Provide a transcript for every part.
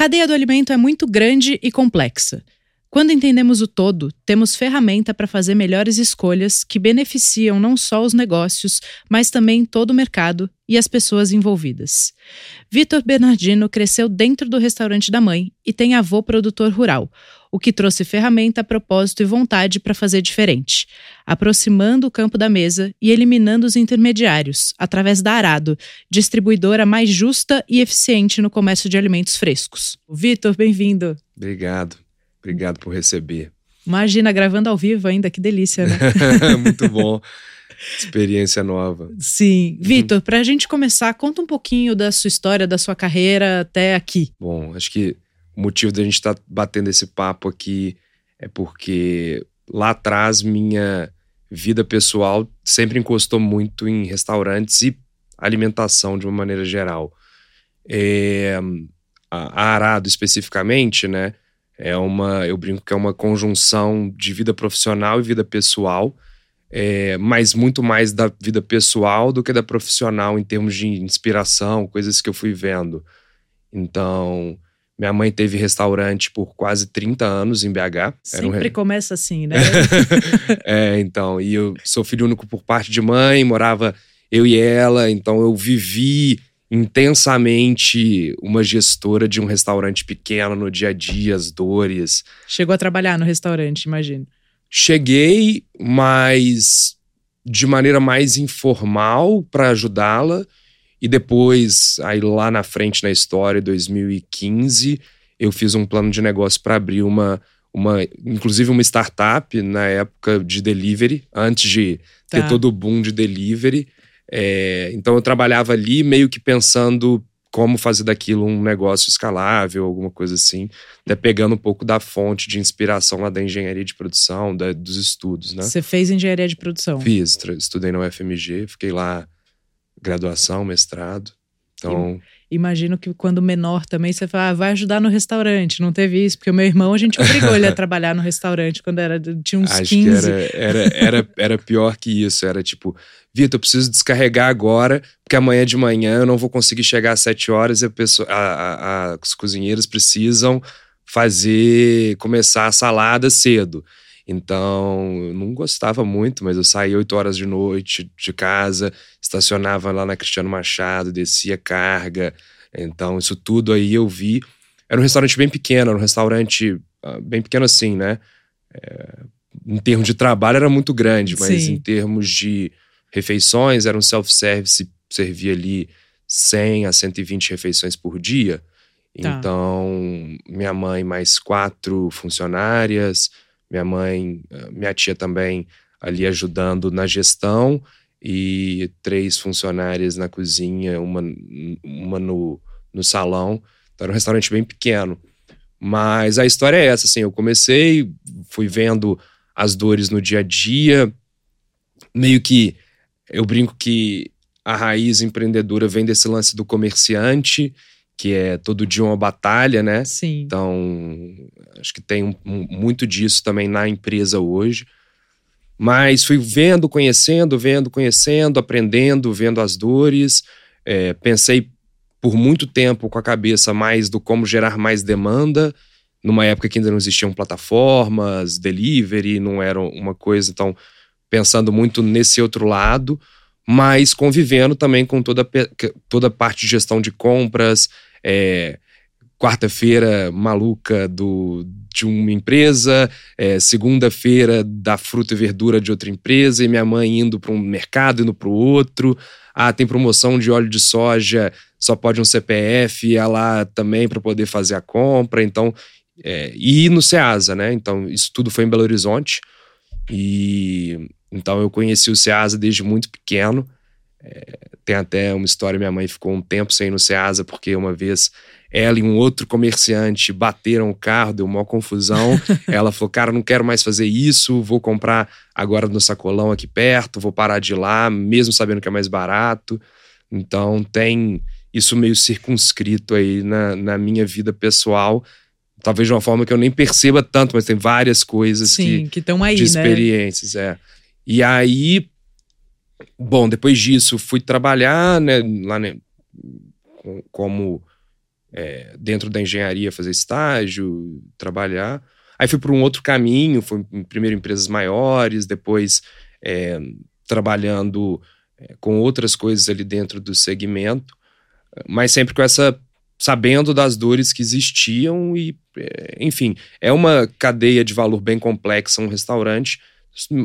cadeia do alimento é muito grande e complexa. Quando entendemos o todo, temos ferramenta para fazer melhores escolhas que beneficiam não só os negócios, mas também todo o mercado e as pessoas envolvidas. Vitor Bernardino cresceu dentro do restaurante da mãe e tem avô produtor rural, o que trouxe ferramenta, propósito e vontade para fazer diferente, aproximando o campo da mesa e eliminando os intermediários, através da Arado, distribuidora mais justa e eficiente no comércio de alimentos frescos. Vitor, bem-vindo. Obrigado. Obrigado por receber. Imagina, gravando ao vivo ainda, que delícia, né? Muito bom. Experiência nova. Sim. Uhum. Vitor, para a gente começar, conta um pouquinho da sua história, da sua carreira até aqui. Bom, acho que o motivo da gente estar tá batendo esse papo aqui é porque lá atrás minha vida pessoal sempre encostou muito em restaurantes e alimentação de uma maneira geral. É, a Arado especificamente, né? É uma, eu brinco que é uma conjunção de vida profissional e vida pessoal, é, mas muito mais da vida pessoal do que da profissional em termos de inspiração, coisas que eu fui vendo. Então, minha mãe teve restaurante por quase 30 anos em BH. Sempre um... começa assim, né? é, então, e eu sou filho único por parte de mãe, morava eu e ela, então eu vivi intensamente uma gestora de um restaurante pequeno no dia a dia, as dores. Chegou a trabalhar no restaurante, imagino. Cheguei, mas de maneira mais informal para ajudá-la. E depois, aí lá na frente na história, 2015, eu fiz um plano de negócio para abrir uma, uma, inclusive uma startup na época de delivery, antes de tá. ter todo o boom de delivery. É, então eu trabalhava ali meio que pensando como fazer daquilo um negócio escalável, alguma coisa assim, até pegando um pouco da fonte de inspiração lá da engenharia de produção, da, dos estudos, né? Você fez engenharia de produção? Fiz, estudei na UFMG, fiquei lá graduação, mestrado. Então, imagino que quando menor também você fala, ah, vai ajudar no restaurante. Não teve isso, porque o meu irmão, a gente obrigou ele a trabalhar no restaurante quando era, tinha uns Acho 15. Que era, era, era, era pior que isso. Era tipo, Vitor, eu preciso descarregar agora, porque amanhã de manhã eu não vou conseguir chegar às 7 horas e a pessoa, a, a, os cozinheiros precisam fazer, começar a salada cedo. Então, eu não gostava muito, mas eu saía 8 horas de noite de casa, estacionava lá na Cristiano Machado, descia carga. Então, isso tudo aí eu vi. Era um restaurante bem pequeno, era um restaurante uh, bem pequeno assim, né? É, em termos de trabalho era muito grande, mas Sim. em termos de refeições, era um self-service, servia ali 100 a 120 refeições por dia. Tá. Então, minha mãe mais quatro funcionárias, minha mãe, eh, minha tia também ali ajudando na gestão e três funcionárias na cozinha, uma, uma no, no salão. Então era um restaurante bem pequeno. Mas a história é essa, assim, eu comecei, fui vendo as dores no dia a dia, meio que eu brinco que a raiz empreendedora vem desse lance do comerciante que é todo dia uma batalha, né? Sim. Então, acho que tem um, um, muito disso também na empresa hoje. Mas fui vendo, conhecendo, vendo, conhecendo, aprendendo, vendo as dores. É, pensei por muito tempo com a cabeça mais do como gerar mais demanda, numa época que ainda não existiam plataformas, delivery, não era uma coisa. Então, pensando muito nesse outro lado, mas convivendo também com toda, toda a parte de gestão de compras, é, quarta-feira maluca do, de uma empresa, é, segunda-feira da fruta e verdura de outra empresa, e minha mãe indo para um mercado, indo para o outro. Ah, tem promoção de óleo de soja, só pode um CPF, ia lá também para poder fazer a compra. Então, é, e no Ceasa, né? Então, isso tudo foi em Belo Horizonte. E então eu conheci o Ceasa desde muito pequeno. É, tem até uma história: minha mãe ficou um tempo sem ir no Ceasa, porque uma vez ela e um outro comerciante bateram o carro, deu uma confusão. ela falou: Cara, não quero mais fazer isso, vou comprar agora no sacolão aqui perto, vou parar de ir lá, mesmo sabendo que é mais barato. Então tem isso meio circunscrito aí na, na minha vida pessoal. Talvez de uma forma que eu nem perceba tanto, mas tem várias coisas Sim, que estão aí, de né? experiências, né? é. E aí Bom, depois disso fui trabalhar, né, lá né, como é, dentro da engenharia fazer estágio, trabalhar. Aí fui para um outro caminho, fui primeiro empresas maiores, depois é, trabalhando é, com outras coisas ali dentro do segmento, mas sempre com essa sabendo das dores que existiam e, é, enfim, é uma cadeia de valor bem complexa um restaurante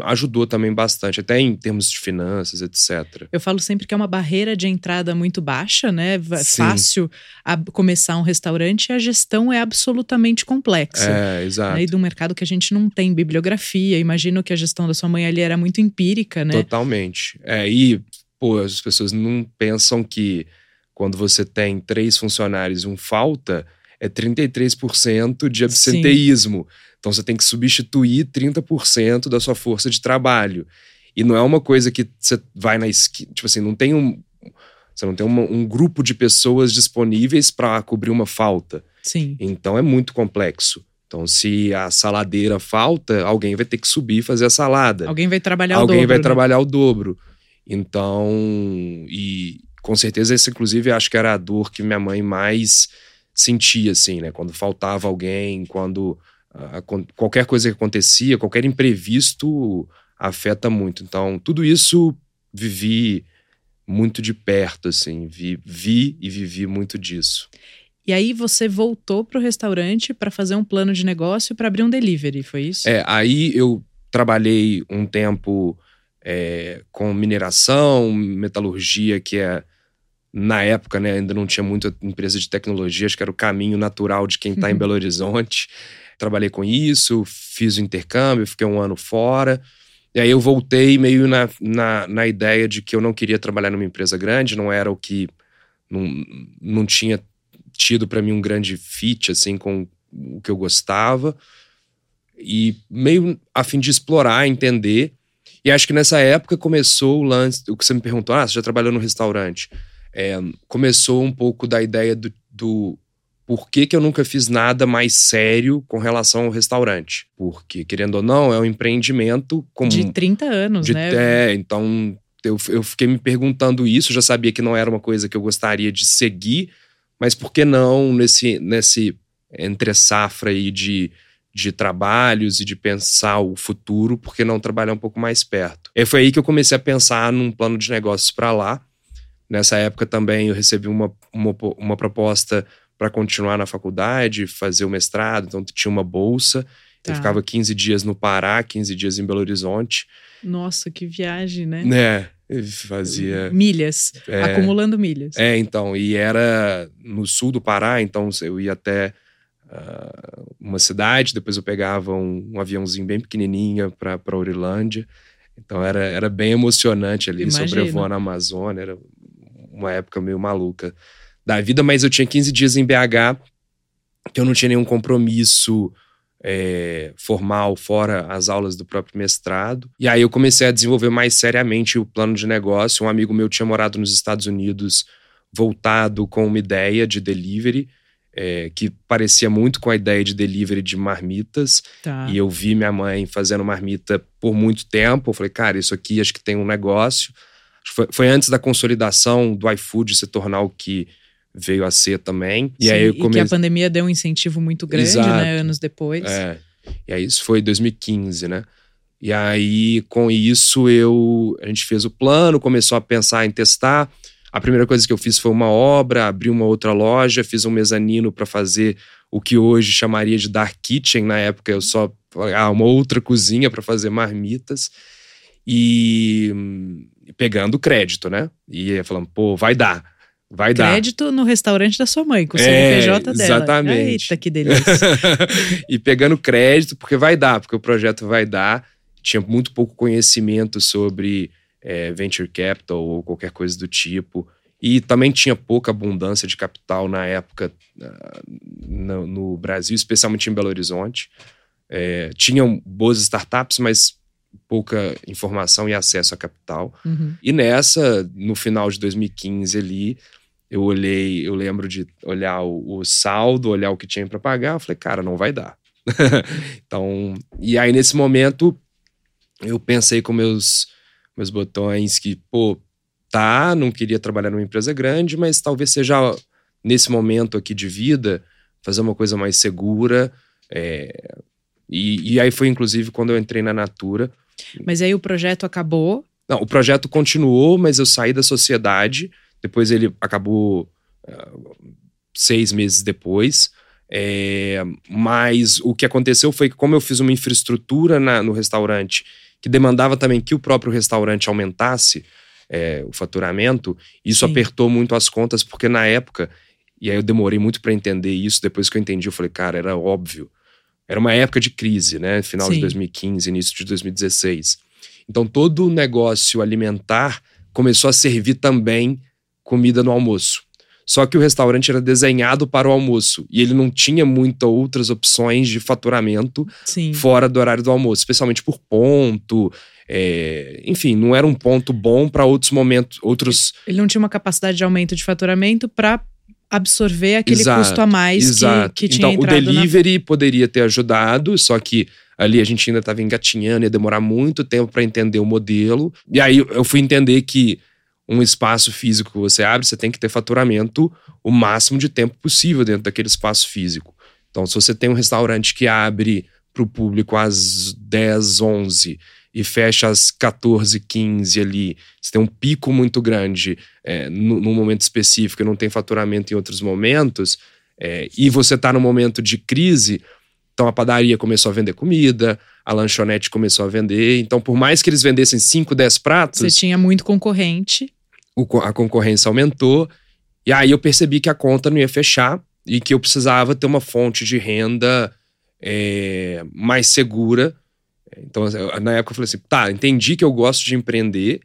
ajudou também bastante, até em termos de finanças, etc. Eu falo sempre que é uma barreira de entrada muito baixa, né? Sim. Fácil a começar um restaurante e a gestão é absolutamente complexa. É, exato. E do mercado que a gente não tem bibliografia. Imagino que a gestão da sua mãe ali era muito empírica, né? Totalmente. É, e, pô, as pessoas não pensam que quando você tem três funcionários e um falta, é 33% de absenteísmo. Sim. Então você tem que substituir 30% da sua força de trabalho. E não é uma coisa que você vai na esquina. Tipo assim, não tem um. Você não tem uma, um grupo de pessoas disponíveis para cobrir uma falta. Sim. Então é muito complexo. Então, se a saladeira falta, alguém vai ter que subir e fazer a salada. Alguém vai trabalhar alguém o dobro. Alguém vai né? trabalhar o dobro. Então, e com certeza esse, inclusive, acho que era a dor que minha mãe mais sentia, assim, né? Quando faltava alguém, quando a, qualquer coisa que acontecia, qualquer imprevisto afeta muito. Então, tudo isso vivi muito de perto, assim, vi, vi e vivi muito disso. E aí você voltou para o restaurante para fazer um plano de negócio para abrir um delivery, foi isso? É, aí eu trabalhei um tempo é, com mineração, metalurgia, que é na época, né, ainda não tinha muita empresa de tecnologia, acho que era o caminho natural de quem está em. Belo Horizonte. Trabalhei com isso, fiz o intercâmbio, fiquei um ano fora. E aí eu voltei meio na, na, na ideia de que eu não queria trabalhar numa empresa grande, não era o que. Não, não tinha tido para mim um grande fit, assim, com o que eu gostava. E meio a fim de explorar, entender. E acho que nessa época começou o lance, o que você me perguntou, ah, você já trabalhou no restaurante. É, começou um pouco da ideia do, do por que, que eu nunca fiz nada mais sério com relação ao restaurante. Porque, querendo ou não, é um empreendimento com. De 30 anos, de, né? É, então eu, eu fiquei me perguntando isso, já sabia que não era uma coisa que eu gostaria de seguir, mas por que não nesse, nesse entre safra aí de, de trabalhos e de pensar o futuro, por que não trabalhar um pouco mais perto? E foi aí que eu comecei a pensar num plano de negócios para lá. Nessa época também eu recebi uma, uma, uma proposta para continuar na faculdade, fazer o mestrado, então tinha uma bolsa. Tá. Eu ficava 15 dias no Pará, 15 dias em Belo Horizonte. Nossa, que viagem, né? É, fazia. Milhas, é, acumulando milhas. É, então, e era no sul do Pará, então eu ia até uh, uma cidade, depois eu pegava um, um aviãozinho bem pequenininho para Orilândia. Então era, era bem emocionante ali, Imagino. sobrevoando a Amazônia, era uma época meio maluca da vida, mas eu tinha 15 dias em BH, que eu não tinha nenhum compromisso é, formal, fora as aulas do próprio mestrado. E aí eu comecei a desenvolver mais seriamente o plano de negócio. Um amigo meu tinha morado nos Estados Unidos, voltado com uma ideia de delivery. É, que parecia muito com a ideia de delivery de marmitas. Tá. E eu vi minha mãe fazendo marmita por muito tempo. Eu falei, cara, isso aqui acho que tem um negócio. Foi, foi antes da consolidação do iFood se tornar o que veio a ser também. Sim, e aí eu comecei... e que a pandemia deu um incentivo muito grande, Exato. né, anos depois. É. E aí isso foi 2015, né? E aí com isso eu a gente fez o plano, começou a pensar em testar. A primeira coisa que eu fiz foi uma obra, abri uma outra loja, fiz um mezanino para fazer o que hoje chamaria de dark kitchen, na época eu só ah, uma outra cozinha para fazer marmitas. E pegando crédito, né? E falando, pô, vai dar. Vai dar. Crédito no restaurante da sua mãe, com o CNPJ é, dela. Exatamente. Eita, que delícia. e pegando crédito, porque vai dar, porque o projeto vai dar. Tinha muito pouco conhecimento sobre é, venture capital ou qualquer coisa do tipo. E também tinha pouca abundância de capital na época uh, no, no, Brasil, especialmente em Belo Horizonte. É, tinham boas startups, mas pouca informação e acesso a capital. Uhum. E nessa, no final de 2015 ali, eu olhei, eu lembro de olhar o, o saldo, olhar o que tinha para pagar, eu falei, cara, não vai dar. então, e aí nesse momento eu pensei com meus meus botões que, pô, tá, não queria trabalhar numa empresa grande, mas talvez seja nesse momento aqui de vida, fazer uma coisa mais segura. É, e, e aí foi, inclusive, quando eu entrei na Natura. Mas aí o projeto acabou? Não, o projeto continuou, mas eu saí da sociedade. Depois ele acabou uh, seis meses depois. É, mas o que aconteceu foi que, como eu fiz uma infraestrutura na, no restaurante que demandava também que o próprio restaurante aumentasse é, o faturamento, isso Sim. apertou muito as contas, porque na época, e aí eu demorei muito para entender isso, depois que eu entendi, eu falei, cara, era óbvio. Era uma época de crise, né? Final Sim. de 2015, início de 2016. Então todo o negócio alimentar começou a servir também comida no almoço. Só que o restaurante era desenhado para o almoço e ele não tinha muitas outras opções de faturamento Sim. fora do horário do almoço, especialmente por ponto. É, enfim, não era um ponto bom para outros momentos, outros. Ele não tinha uma capacidade de aumento de faturamento para absorver aquele exato, custo a mais exato. que, que tinha Então, o delivery na... poderia ter ajudado, só que ali a gente ainda estava engatinhando, ia demorar muito tempo para entender o modelo. E aí eu fui entender que um espaço físico que você abre, você tem que ter faturamento o máximo de tempo possível dentro daquele espaço físico. Então, se você tem um restaurante que abre para o público às 10, 11 e fecha às 14, 15 ali, você tem um pico muito grande é, num momento específico e não tem faturamento em outros momentos, é, e você está no momento de crise, então a padaria começou a vender comida, a lanchonete começou a vender. Então, por mais que eles vendessem 5, 10 pratos. Você tinha muito concorrente. O, a concorrência aumentou. E aí eu percebi que a conta não ia fechar e que eu precisava ter uma fonte de renda é, mais segura. Então, na época eu falei assim: tá, entendi que eu gosto de empreender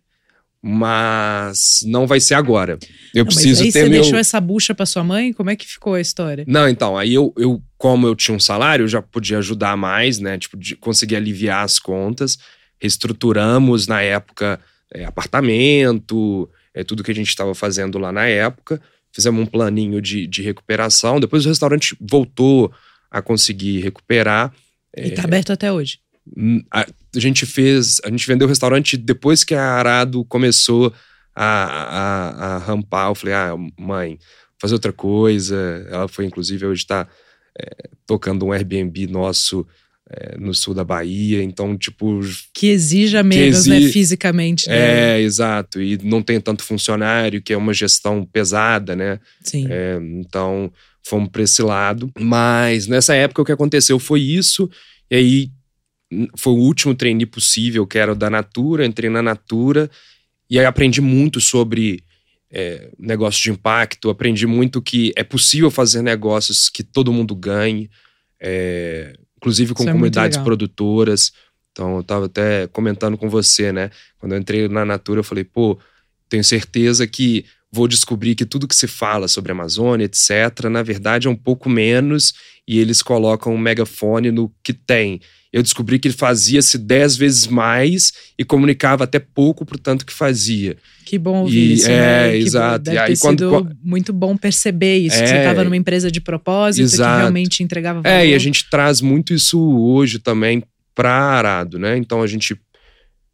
mas não vai ser agora. Eu não, preciso mas aí ter você meu... deixou essa bucha para sua mãe? Como é que ficou a história? Não, então, aí eu, eu como eu tinha um salário, eu já podia ajudar mais, né? Tipo, de conseguir aliviar as contas. Reestruturamos na época é, apartamento, é, tudo que a gente estava fazendo lá na época. Fizemos um planinho de, de recuperação. Depois o restaurante voltou a conseguir recuperar. E está é, aberto até hoje. Hum, a, a, gente fez, a gente vendeu o restaurante depois que a Arado começou a, a, a rampar. Eu falei, ah, mãe, fazer outra coisa. Ela foi, inclusive, hoje está é, tocando um Airbnb nosso é, no sul da Bahia, então, tipo. Que exija menos, que exi... né, fisicamente. Né? É, exato. E não tem tanto funcionário, que é uma gestão pesada, né? Sim. É, então, fomos para esse lado. Mas nessa época o que aconteceu foi isso, e aí foi o último trainee possível, que era o da Natura, entrei na Natura e aí aprendi muito sobre é, negócio de impacto, aprendi muito que é possível fazer negócios que todo mundo ganhe, é, inclusive com Isso é comunidades é produtoras. Então, eu estava até comentando com você, né? Quando eu entrei na Natura, eu falei, pô, tenho certeza que vou descobrir que tudo que se fala sobre a Amazônia, etc., na verdade é um pouco menos e eles colocam um megafone no que tem eu descobri que ele fazia-se dez vezes mais e comunicava até pouco pro tanto que fazia. Que bom ouvir e, isso, é, né? exato. Deve e aí, quando, muito bom perceber isso, é, que você estava numa empresa de propósito exato. que realmente entregava valor. É, e a gente traz muito isso hoje também para Arado, né? Então a gente,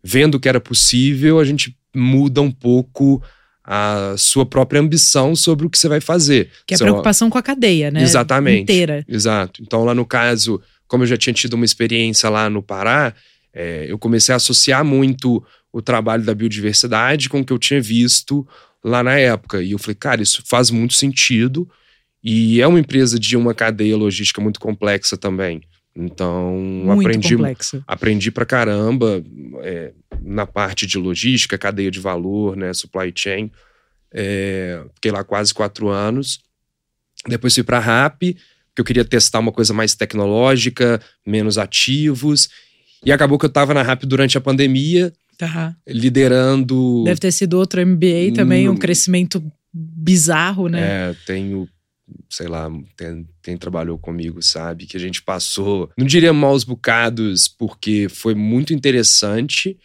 vendo que era possível, a gente muda um pouco a sua própria ambição sobre o que você vai fazer. Que é a preocupação com a cadeia, né? Exatamente. Inteira. Exato. Então lá no caso como eu já tinha tido uma experiência lá no Pará, é, eu comecei a associar muito o trabalho da biodiversidade com o que eu tinha visto lá na época. E eu falei, cara, isso faz muito sentido. E é uma empresa de uma cadeia logística muito complexa também. Então, muito aprendi, complexa. aprendi pra caramba é, na parte de logística, cadeia de valor, né, supply chain. É, fiquei lá quase quatro anos. Depois fui para a RAP, que eu queria testar uma coisa mais tecnológica, menos ativos. E acabou que eu estava na RAP durante a pandemia, uhum. liderando. Deve ter sido outro MBA também, no... um crescimento bizarro, né? É, tenho sei lá, quem, trabalhou comigo sabe que a gente passou, não diria maus bocados, porque foi muito interessante,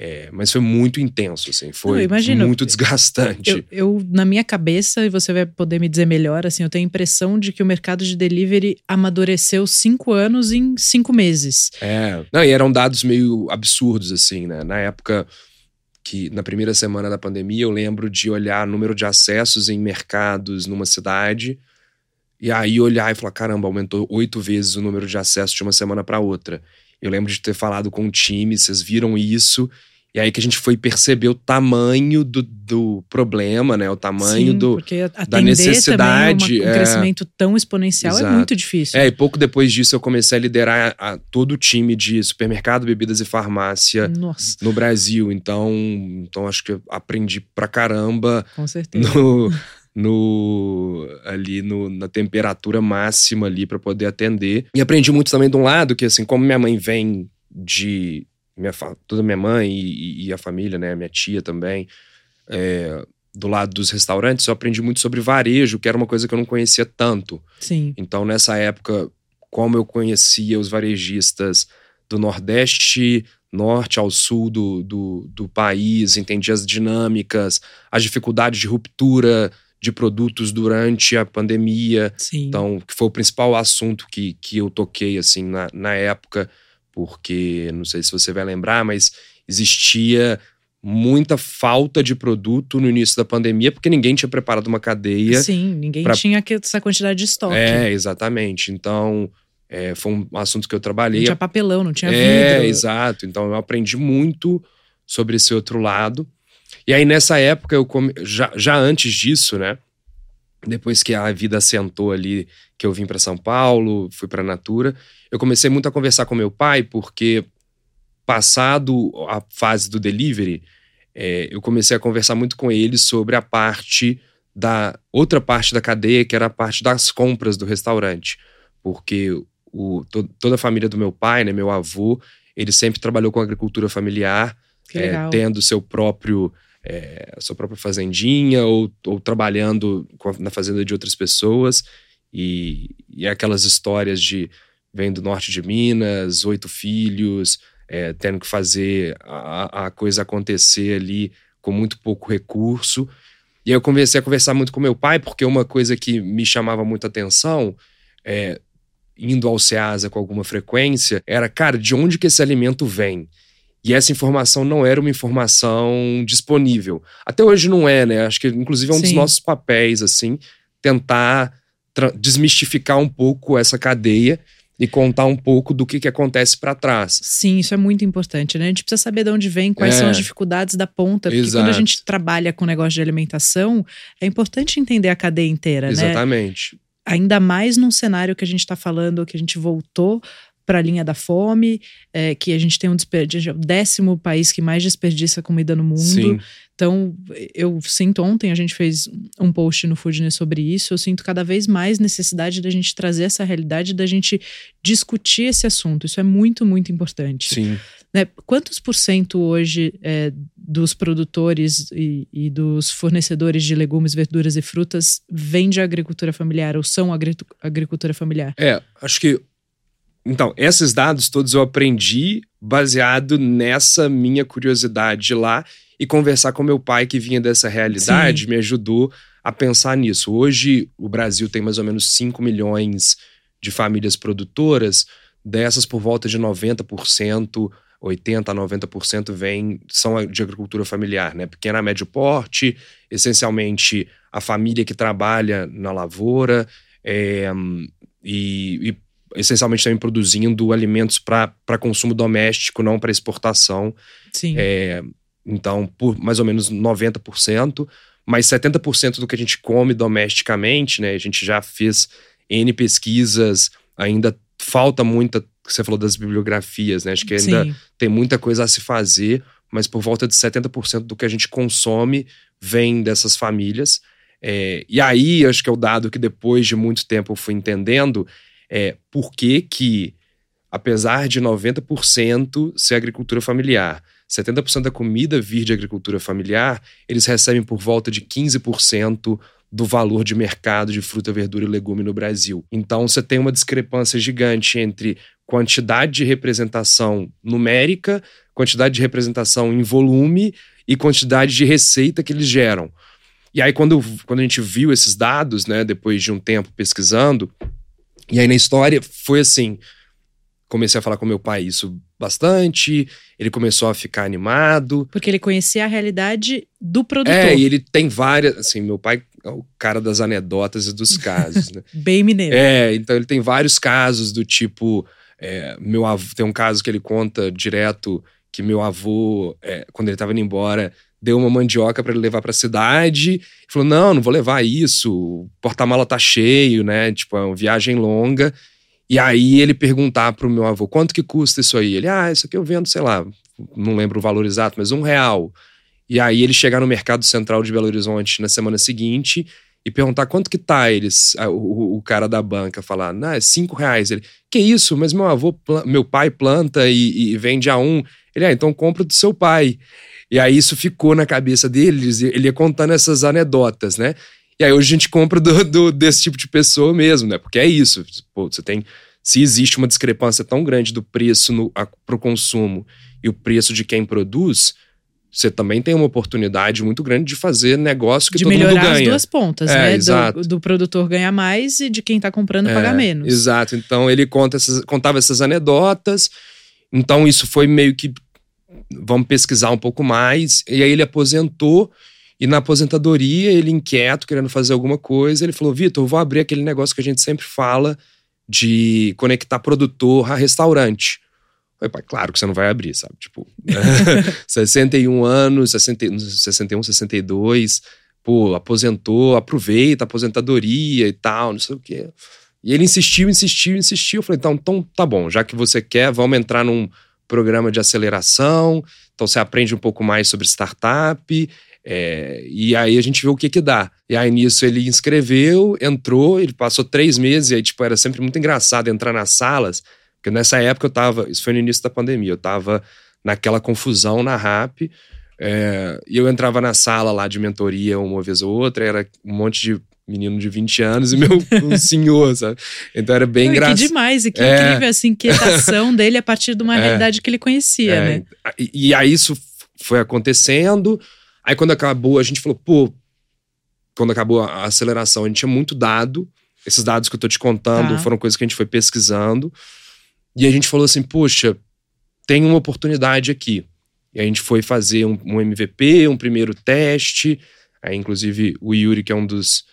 é, mas foi muito intenso, assim, foi imagino, muito desgastante. Eu, eu, na minha cabeça, e você vai poder me dizer melhor, assim, eu tenho a impressão de que o mercado de delivery amadureceu cinco anos em cinco meses. É, não, e eram dados meio absurdos, assim, né? Na época que na primeira semana da pandemia eu lembro de olhar número de acessos em mercados numa cidade e aí olhar e falar: caramba, aumentou oito vezes o número de acessos de uma semana para outra. Eu lembro de ter falado com o time, vocês viram isso. E aí que a gente foi perceber o tamanho do, do problema, né? O tamanho Sim, do, porque da necessidade. Uma, um é. crescimento tão exponencial Exato. é muito difícil. É, e pouco depois disso eu comecei a liderar a, todo o time de supermercado, bebidas e farmácia Nossa, no Brasil. Então, então acho que eu aprendi pra caramba com certeza. no, no ali no, na temperatura máxima ali para poder atender. E aprendi muito também de um lado que assim, como minha mãe vem de minha, toda minha mãe e, e, a família, né, minha tia também, é, do lado dos restaurantes, eu aprendi muito sobre varejo, que era uma coisa que eu não conhecia tanto. Sim. Então, nessa época, como eu conhecia os varejistas do Nordeste, Norte ao Sul do, do, do país, entendia as dinâmicas, as dificuldades de ruptura de produtos durante a pandemia. Sim. Então, que foi o principal assunto que, que eu toquei, assim, na, na época porque não sei se você vai lembrar, mas existia muita falta de produto no início da pandemia, porque ninguém tinha preparado uma cadeia. Sim, ninguém pra... tinha essa quantidade de estoque. É, exatamente. Então, é, foi um assunto que eu trabalhei. Não tinha papelão, não tinha é, vidro. É, exato. Então, eu aprendi muito sobre esse outro lado. E aí, nessa época, eu come... já, já antes disso, né? Depois que a vida assentou ali, que eu vim para São Paulo, fui para Natura, eu comecei muito a conversar com meu pai, porque passado a fase do delivery, é, eu comecei a conversar muito com ele sobre a parte da outra parte da cadeia, que era a parte das compras do restaurante. Porque o, to, toda a família do meu pai, né, meu avô, ele sempre trabalhou com agricultura familiar, é, tendo seu próprio é, a sua própria fazendinha ou, ou trabalhando na fazenda de outras pessoas. E, e aquelas histórias de vem do norte de Minas, oito filhos, é, tendo que fazer a, a, coisa acontecer ali com muito pouco recurso. E eu comecei a conversar muito com meu pai, porque uma coisa que me chamava muita atenção, é, indo ao Ceasa com alguma frequência, era, cara, de onde que esse alimento vem? E essa informação não era uma informação disponível. Até hoje não é, né? Acho que, inclusive, é um Sim. dos nossos papéis, assim, tentar desmistificar um pouco essa cadeia e contar um pouco do que, que acontece para trás. Sim, isso é muito importante, né? A gente precisa saber de onde vem, quais é. são as dificuldades da ponta. Porque Exato. quando a gente trabalha com negócio de alimentação, é importante entender a cadeia inteira, Exatamente. né? Exatamente. Ainda mais num cenário que a gente está falando, que a gente voltou para a linha da fome, é, que a gente tem um desperdício, o décimo país que mais desperdiça comida no mundo. Sim. Então, eu sinto ontem, a gente fez um post no Foodness sobre isso, eu sinto cada vez mais necessidade da gente trazer essa realidade, da gente discutir esse assunto. Isso é muito, muito importante. Sim. Né? Quantos por cento hoje é, dos produtores e, e, dos fornecedores de legumes, verduras e frutas vêm de agricultura familiar ou são agricultura familiar? É, acho que então, esses dados todos eu aprendi baseado nessa minha curiosidade lá e conversar com meu pai que vinha dessa realidade Sim. me ajudou a pensar nisso. Hoje o Brasil tem mais ou menos 5 milhões de famílias produtoras, dessas por volta de 90%, 80 a 90% vem são de agricultura familiar, né? Pequena médio porte, essencialmente a família que trabalha na lavoura, é, e, e essencialmente também produzindo alimentos para consumo doméstico, não para exportação. Sim. É, então, por mais ou menos 90%, mas 70% do que a gente come domesticamente, né? A gente já fez N pesquisas, ainda falta muita. Você falou das bibliografias, né? Acho que ainda Sim. tem muita coisa a se fazer, mas por volta de 70% do que a gente consome vem dessas famílias. É, e aí, acho que é o dado que depois de muito tempo eu fui entendendo, é por que que, apesar de 90% ser agricultura familiar, 70% da comida vir de agricultura familiar, eles recebem por volta de 15% do valor de mercado de fruta, verdura e legume no Brasil. Então você tem uma discrepância gigante entre quantidade de representação numérica, quantidade de representação em volume e quantidade de receita que eles geram. E aí, quando, quando a gente viu esses dados, né, depois de um tempo pesquisando, e aí na história foi assim: comecei a falar com meu pai isso bastante, ele começou a ficar animado. Porque ele conhecia a realidade do produtor. É, e ele tem várias, assim, meu pai é o cara das anedotas e dos casos, né? Bem mineiro. É, então ele tem vários casos do tipo, é, meu avô, tem um caso que ele conta direto que meu avô, é, quando ele estava indo embora, deu uma mandioca para ele levar para a cidade. Ele falou: "Não, não vou levar isso. O porta-mala tá cheio, né? Tipo, é uma viagem longa". E aí ele perguntar pro meu avô: "Quanto que custa isso aí?". Ele: "Ah, isso aqui eu vendo, sei lá, não lembro o valor exato, mas um real". E aí ele chegar no mercado central de Belo Horizonte na semana seguinte e perguntar quanto que tá eles, o, o cara da banca falar, não, é cinco reais. Ele, que isso? Mas meu avô, meu pai planta e, e vende a um. Ele, ah, então compra do seu pai. E aí isso ficou na cabeça deles, ele ia contando essas anedotas, né? E aí hoje a gente compra do, do, desse tipo de pessoa mesmo, né? Porque é isso. Pô, você tem. Se existe uma discrepância tão grande do preço para o consumo e o preço de quem produz, você também tem uma oportunidade muito grande de fazer negócio que de todo mundo ganha. De melhorar as duas pontas, é, né? Exato. Do, do, produtor ganhar mais e de quem está comprando é, pagar menos. Exato. Então ele conta essas, contava essas anedotas. Então isso foi meio que vamos pesquisar um pouco mais. E aí ele aposentou. E na aposentadoria, ele inquieto, querendo fazer alguma coisa, ele falou: Vitor, eu vou abrir aquele negócio que a gente sempre fala de conectar produtor a restaurante. Falei, pai, claro que você não vai abrir, sabe? Tipo, 61 anos, 60, 61, 62, pô, aposentou, aproveita a aposentadoria e tal, não sei o quê. E ele insistiu, insistiu, insistiu. Eu falei, então, então tá bom, já que você quer, vamos entrar num programa de aceleração. Então você aprende um pouco mais sobre startup. É, e aí a gente vê o que que dá. E aí nisso ele inscreveu, entrou, ele passou três meses, e aí, tipo, era sempre muito engraçado entrar nas salas porque nessa época eu tava, isso foi no início da pandemia, eu tava naquela confusão na RAP, é, e eu entrava na sala lá de mentoria uma vez ou outra, era um monte de menino de 20 anos e meu um senhor, sabe? Então era bem engraçado. Que demais, e que é, incrível essa inquietação dele a partir de uma é, realidade que ele conhecia, é, né? E, e aí isso foi acontecendo, aí quando acabou a gente falou, pô, quando acabou a aceleração, a gente tinha muito dado, esses dados que eu tô te contando tá. foram coisas que a gente foi pesquisando, e a gente falou assim: poxa, tem uma oportunidade aqui. E a gente foi fazer um, um MVP, um primeiro teste. Aí, inclusive, o Yuri, que é um dos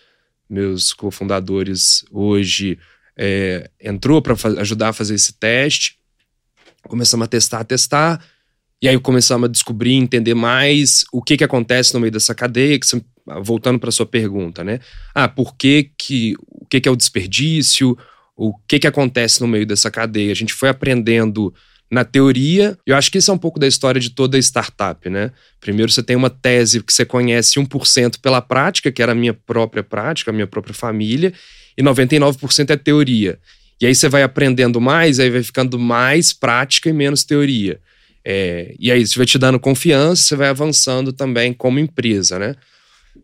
meus cofundadores hoje, é, entrou para ajudar a fazer esse teste. Começamos a testar, a testar. E aí começamos a descobrir, entender mais o que, que acontece no meio dessa cadeia, que, voltando para sua pergunta, né? Ah, por que, que o que, que é o desperdício? o que, que acontece no meio dessa cadeia. A gente foi aprendendo na teoria, eu acho que isso é um pouco da história de toda startup, né? Primeiro você tem uma tese que você conhece 1% pela prática, que era a minha própria prática, a minha própria família, e 99% é teoria. E aí você vai aprendendo mais, aí vai ficando mais prática e menos teoria. É, e aí isso vai te dando confiança, você vai avançando também como empresa, né?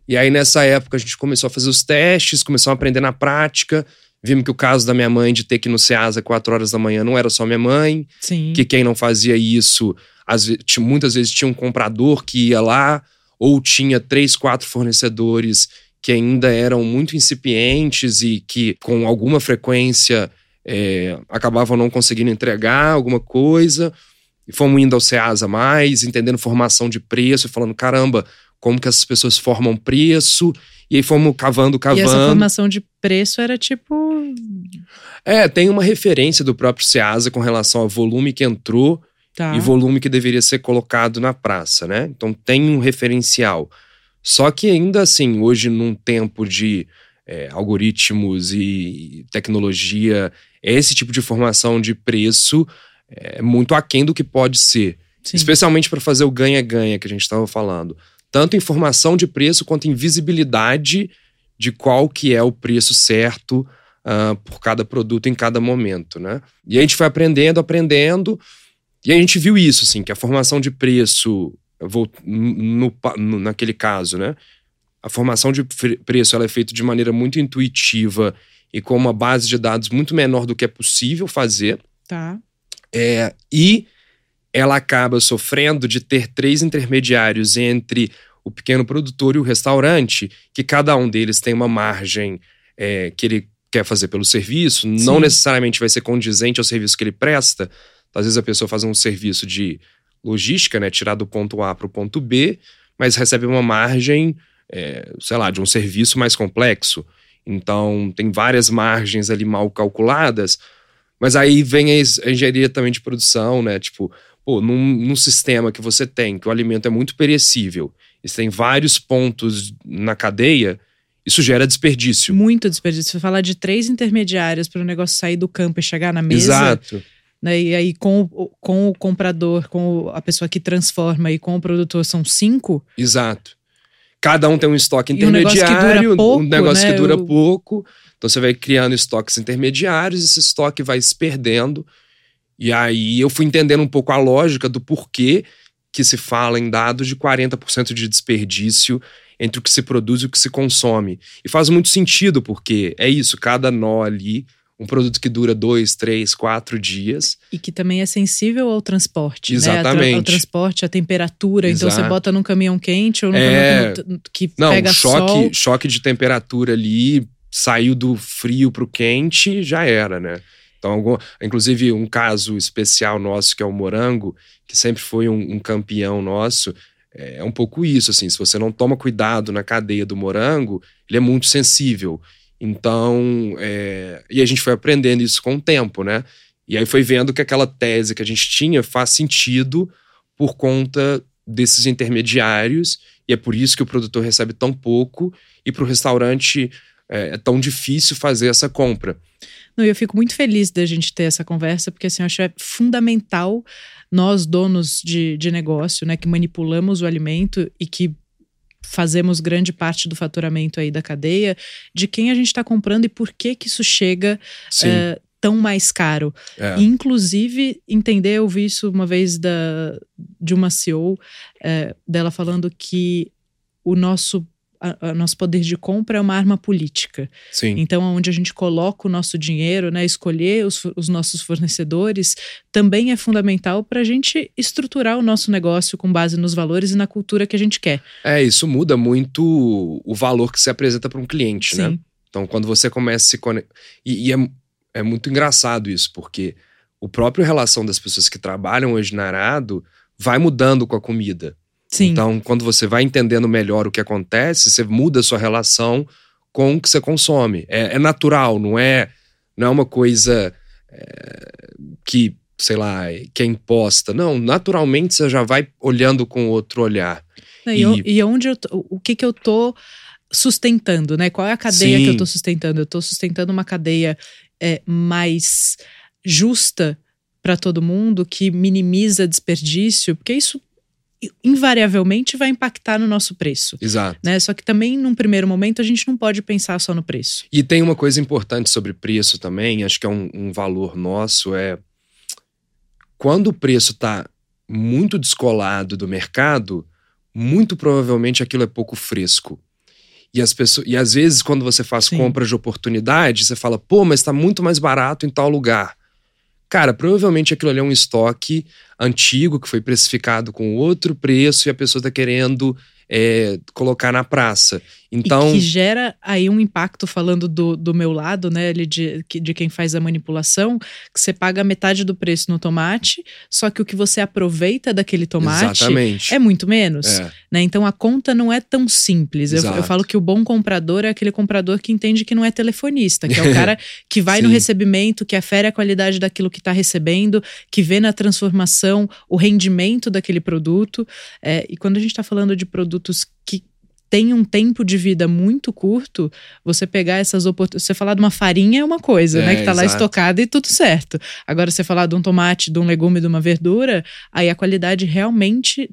E aí nessa época a gente começou a fazer os testes, começou a aprender na prática, Vimos que o caso da minha mãe de ter que ir no Ceasa quatro horas da manhã não era só minha mãe. Sim. Que quem não fazia isso, vezes, muitas vezes tinha um comprador que ia lá, ou tinha três, quatro fornecedores que ainda eram muito incipientes e que, com alguma frequência, é, acabavam não conseguindo entregar alguma coisa. E fomos indo ao Ceasa mais, entendendo formação de preço, e falando: caramba, como que essas pessoas formam preço e aí fomos cavando, cavando. E essa formação de preço era tipo. É, tem uma referência do próprio Ceasa com relação ao volume que entrou tá. e volume que deveria ser colocado na praça, né? Então tem um referencial. Só que ainda assim, hoje, num tempo de é, algoritmos e tecnologia, esse tipo de formação de preço é muito aquém do que pode ser. Sim. Especialmente para fazer o ganha-ganha que a gente estava falando tanto informação de preço quanto em visibilidade de qual que é o preço certo uh, por cada produto em cada momento, né? E a gente foi aprendendo, aprendendo, e a gente viu isso, assim, que a formação de preço, vou, no, no, naquele caso, né? A formação de preço ela é feita de maneira muito intuitiva e com uma base de dados muito menor do que é possível fazer. Tá. É, e ela acaba sofrendo de ter três intermediários entre o pequeno produtor e o restaurante, que cada um deles tem uma margem é, que ele quer fazer pelo serviço, Sim. não necessariamente vai ser condizente ao serviço que ele presta. Às vezes a pessoa faz um serviço de logística, né, tirar do ponto A para o ponto B, mas recebe uma margem, é, sei lá, de um serviço mais complexo. Então, tem várias margens ali mal calculadas, mas aí vem a engenharia também de produção, né? Tipo, pô, num, num sistema que você tem, que o alimento é muito perecível, e você tem vários pontos na cadeia, isso gera desperdício. Muito desperdício. Você falar de três intermediários para o negócio sair do campo e chegar na mesa. Exato. Né? E aí, com, com o comprador, com a pessoa que transforma e com o produtor, são cinco. Exato. Cada um tem um estoque intermediário, um negócio que dura pouco. Um negócio né? que dura Eu... pouco. Então você vai criando estoques intermediários, esse estoque vai se perdendo. E aí eu fui entendendo um pouco a lógica do porquê que se fala em dados de 40% de desperdício entre o que se produz e o que se consome. E faz muito sentido, porque é isso, cada nó ali um produto que dura dois, três, quatro dias. E que também é sensível ao transporte. Exatamente. Né? Ao transporte, à temperatura. Exato. Então você bota num caminhão quente ou num é... caminhão que Não, pega choque, sol. choque de temperatura ali, saiu do frio para o quente, já era, né? Então, algum, inclusive, um caso especial nosso, que é o morango, que sempre foi um, um campeão nosso, é, é um pouco isso, assim, se você não toma cuidado na cadeia do morango, ele é muito sensível. Então, é, e a gente foi aprendendo isso com o tempo, né? E aí foi vendo que aquela tese que a gente tinha faz sentido por conta desses intermediários, e é por isso que o produtor recebe tão pouco, e para o restaurante é, é, tão difícil fazer essa compra. Não, eu fico muito feliz da gente ter essa conversa, porque assim, eu acho é fundamental nós, donos de, de negócio, né, que manipulamos o alimento e que fazemos grande parte do faturamento aí da cadeia, de quem a gente está comprando e por que que isso chega uh, tão mais caro. É. inclusive, entender, eu vi isso uma vez da, de uma CEO, uh, eh, dela falando que o nosso a, nosso poder de compra é uma arma política. Sim. Então, onde a gente coloca o nosso dinheiro, né, escolher os, os nossos fornecedores, também é fundamental para a gente estruturar o nosso negócio com base nos valores e na cultura que a gente quer. É, isso muda muito o valor que se apresenta para um cliente, né? Sim. né? Então, quando você começa a se conectar. E, e é, é muito engraçado isso, porque o próprio relação das pessoas que trabalham hoje na Arado vai mudando com a comida. Sim. Então, quando você vai entendendo melhor o que acontece, você muda a sua relação com o que você consome. É, é natural, não é, não é uma coisa é, que, sei lá, que é imposta. Não, naturalmente você já vai olhando com outro olhar. E, e, e onde eu, o que que eu tô sustentando, né? Qual é a cadeia Sim. que eu tô sustentando? Eu tô sustentando uma cadeia é, mais justa para todo mundo, que minimiza desperdício, porque isso invariavelmente vai impactar no nosso preço. Exato. Né? Só que também, num primeiro momento, a gente não pode pensar só no preço. E tem uma coisa importante sobre preço também, acho que é um, um valor nosso, é quando o preço está muito descolado do mercado, muito provavelmente aquilo é pouco fresco. E, as pessoas, e às vezes, quando você faz Sim. compras de oportunidade, você fala, pô, mas está muito mais barato em tal lugar. Cara, provavelmente aquilo ali é um estoque antigo que foi precificado com outro preço e a pessoa está querendo é, colocar na praça. Então, e que gera aí um impacto, falando do, do meu lado, né, de, de quem faz a manipulação, que você paga metade do preço no tomate, só que o que você aproveita daquele tomate Exatamente. é muito menos. É. Né? Então a conta não é tão simples. Eu, eu, falo que o bom comprador é aquele comprador que entende que não é telefonista, que é o cara que vai no recebimento, que afere a qualidade daquilo que está recebendo, que vê na transformação o rendimento daquele produto. É, e quando a gente está falando de produtos que tem um tempo de vida muito curto, você pegar essas oportunidades. Você falar de uma farinha é uma coisa, é, né? Que tá lá estocada e tudo certo. Agora, você falar de um tomate, de um legume, de uma verdura, aí a qualidade realmente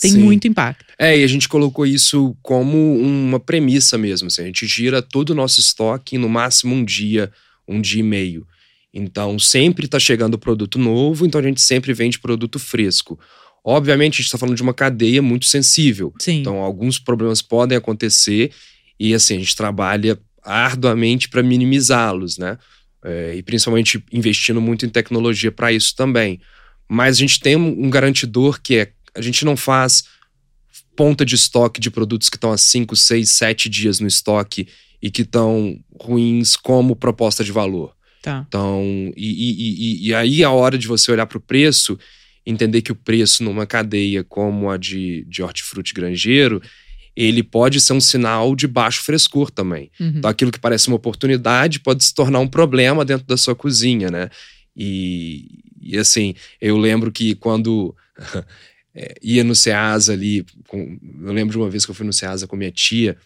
tem Sim. muito impacto. É, e a gente colocou isso como uma premissa mesmo. Assim, a gente gira todo o nosso estoque no máximo um dia, um dia e meio. Então, sempre está chegando produto novo, então a gente sempre vende produto fresco. Obviamente, a gente está falando de uma cadeia muito sensível. Sim. Então, alguns problemas podem acontecer e, assim, a gente trabalha arduamente para minimizá-los, né? É, e principalmente investindo muito em tecnologia para isso também. Mas a gente tem um garantidor que é: a gente não faz ponta de estoque de produtos que estão há 5, 6, 7 dias no estoque e que estão ruins como proposta de valor. Tá. Então, e, e, e, e aí a hora de você olhar para o preço, entender que o preço numa cadeia como a de, de hortifruti granjeiro, ele pode ser um sinal de baixo frescor também. Uhum. Então, aquilo que parece uma oportunidade pode se tornar um problema dentro da sua cozinha, né? E, e assim, eu lembro que quando é, ia no Ceasa ali, com, eu lembro de uma vez que eu fui no Ceasa com minha tia,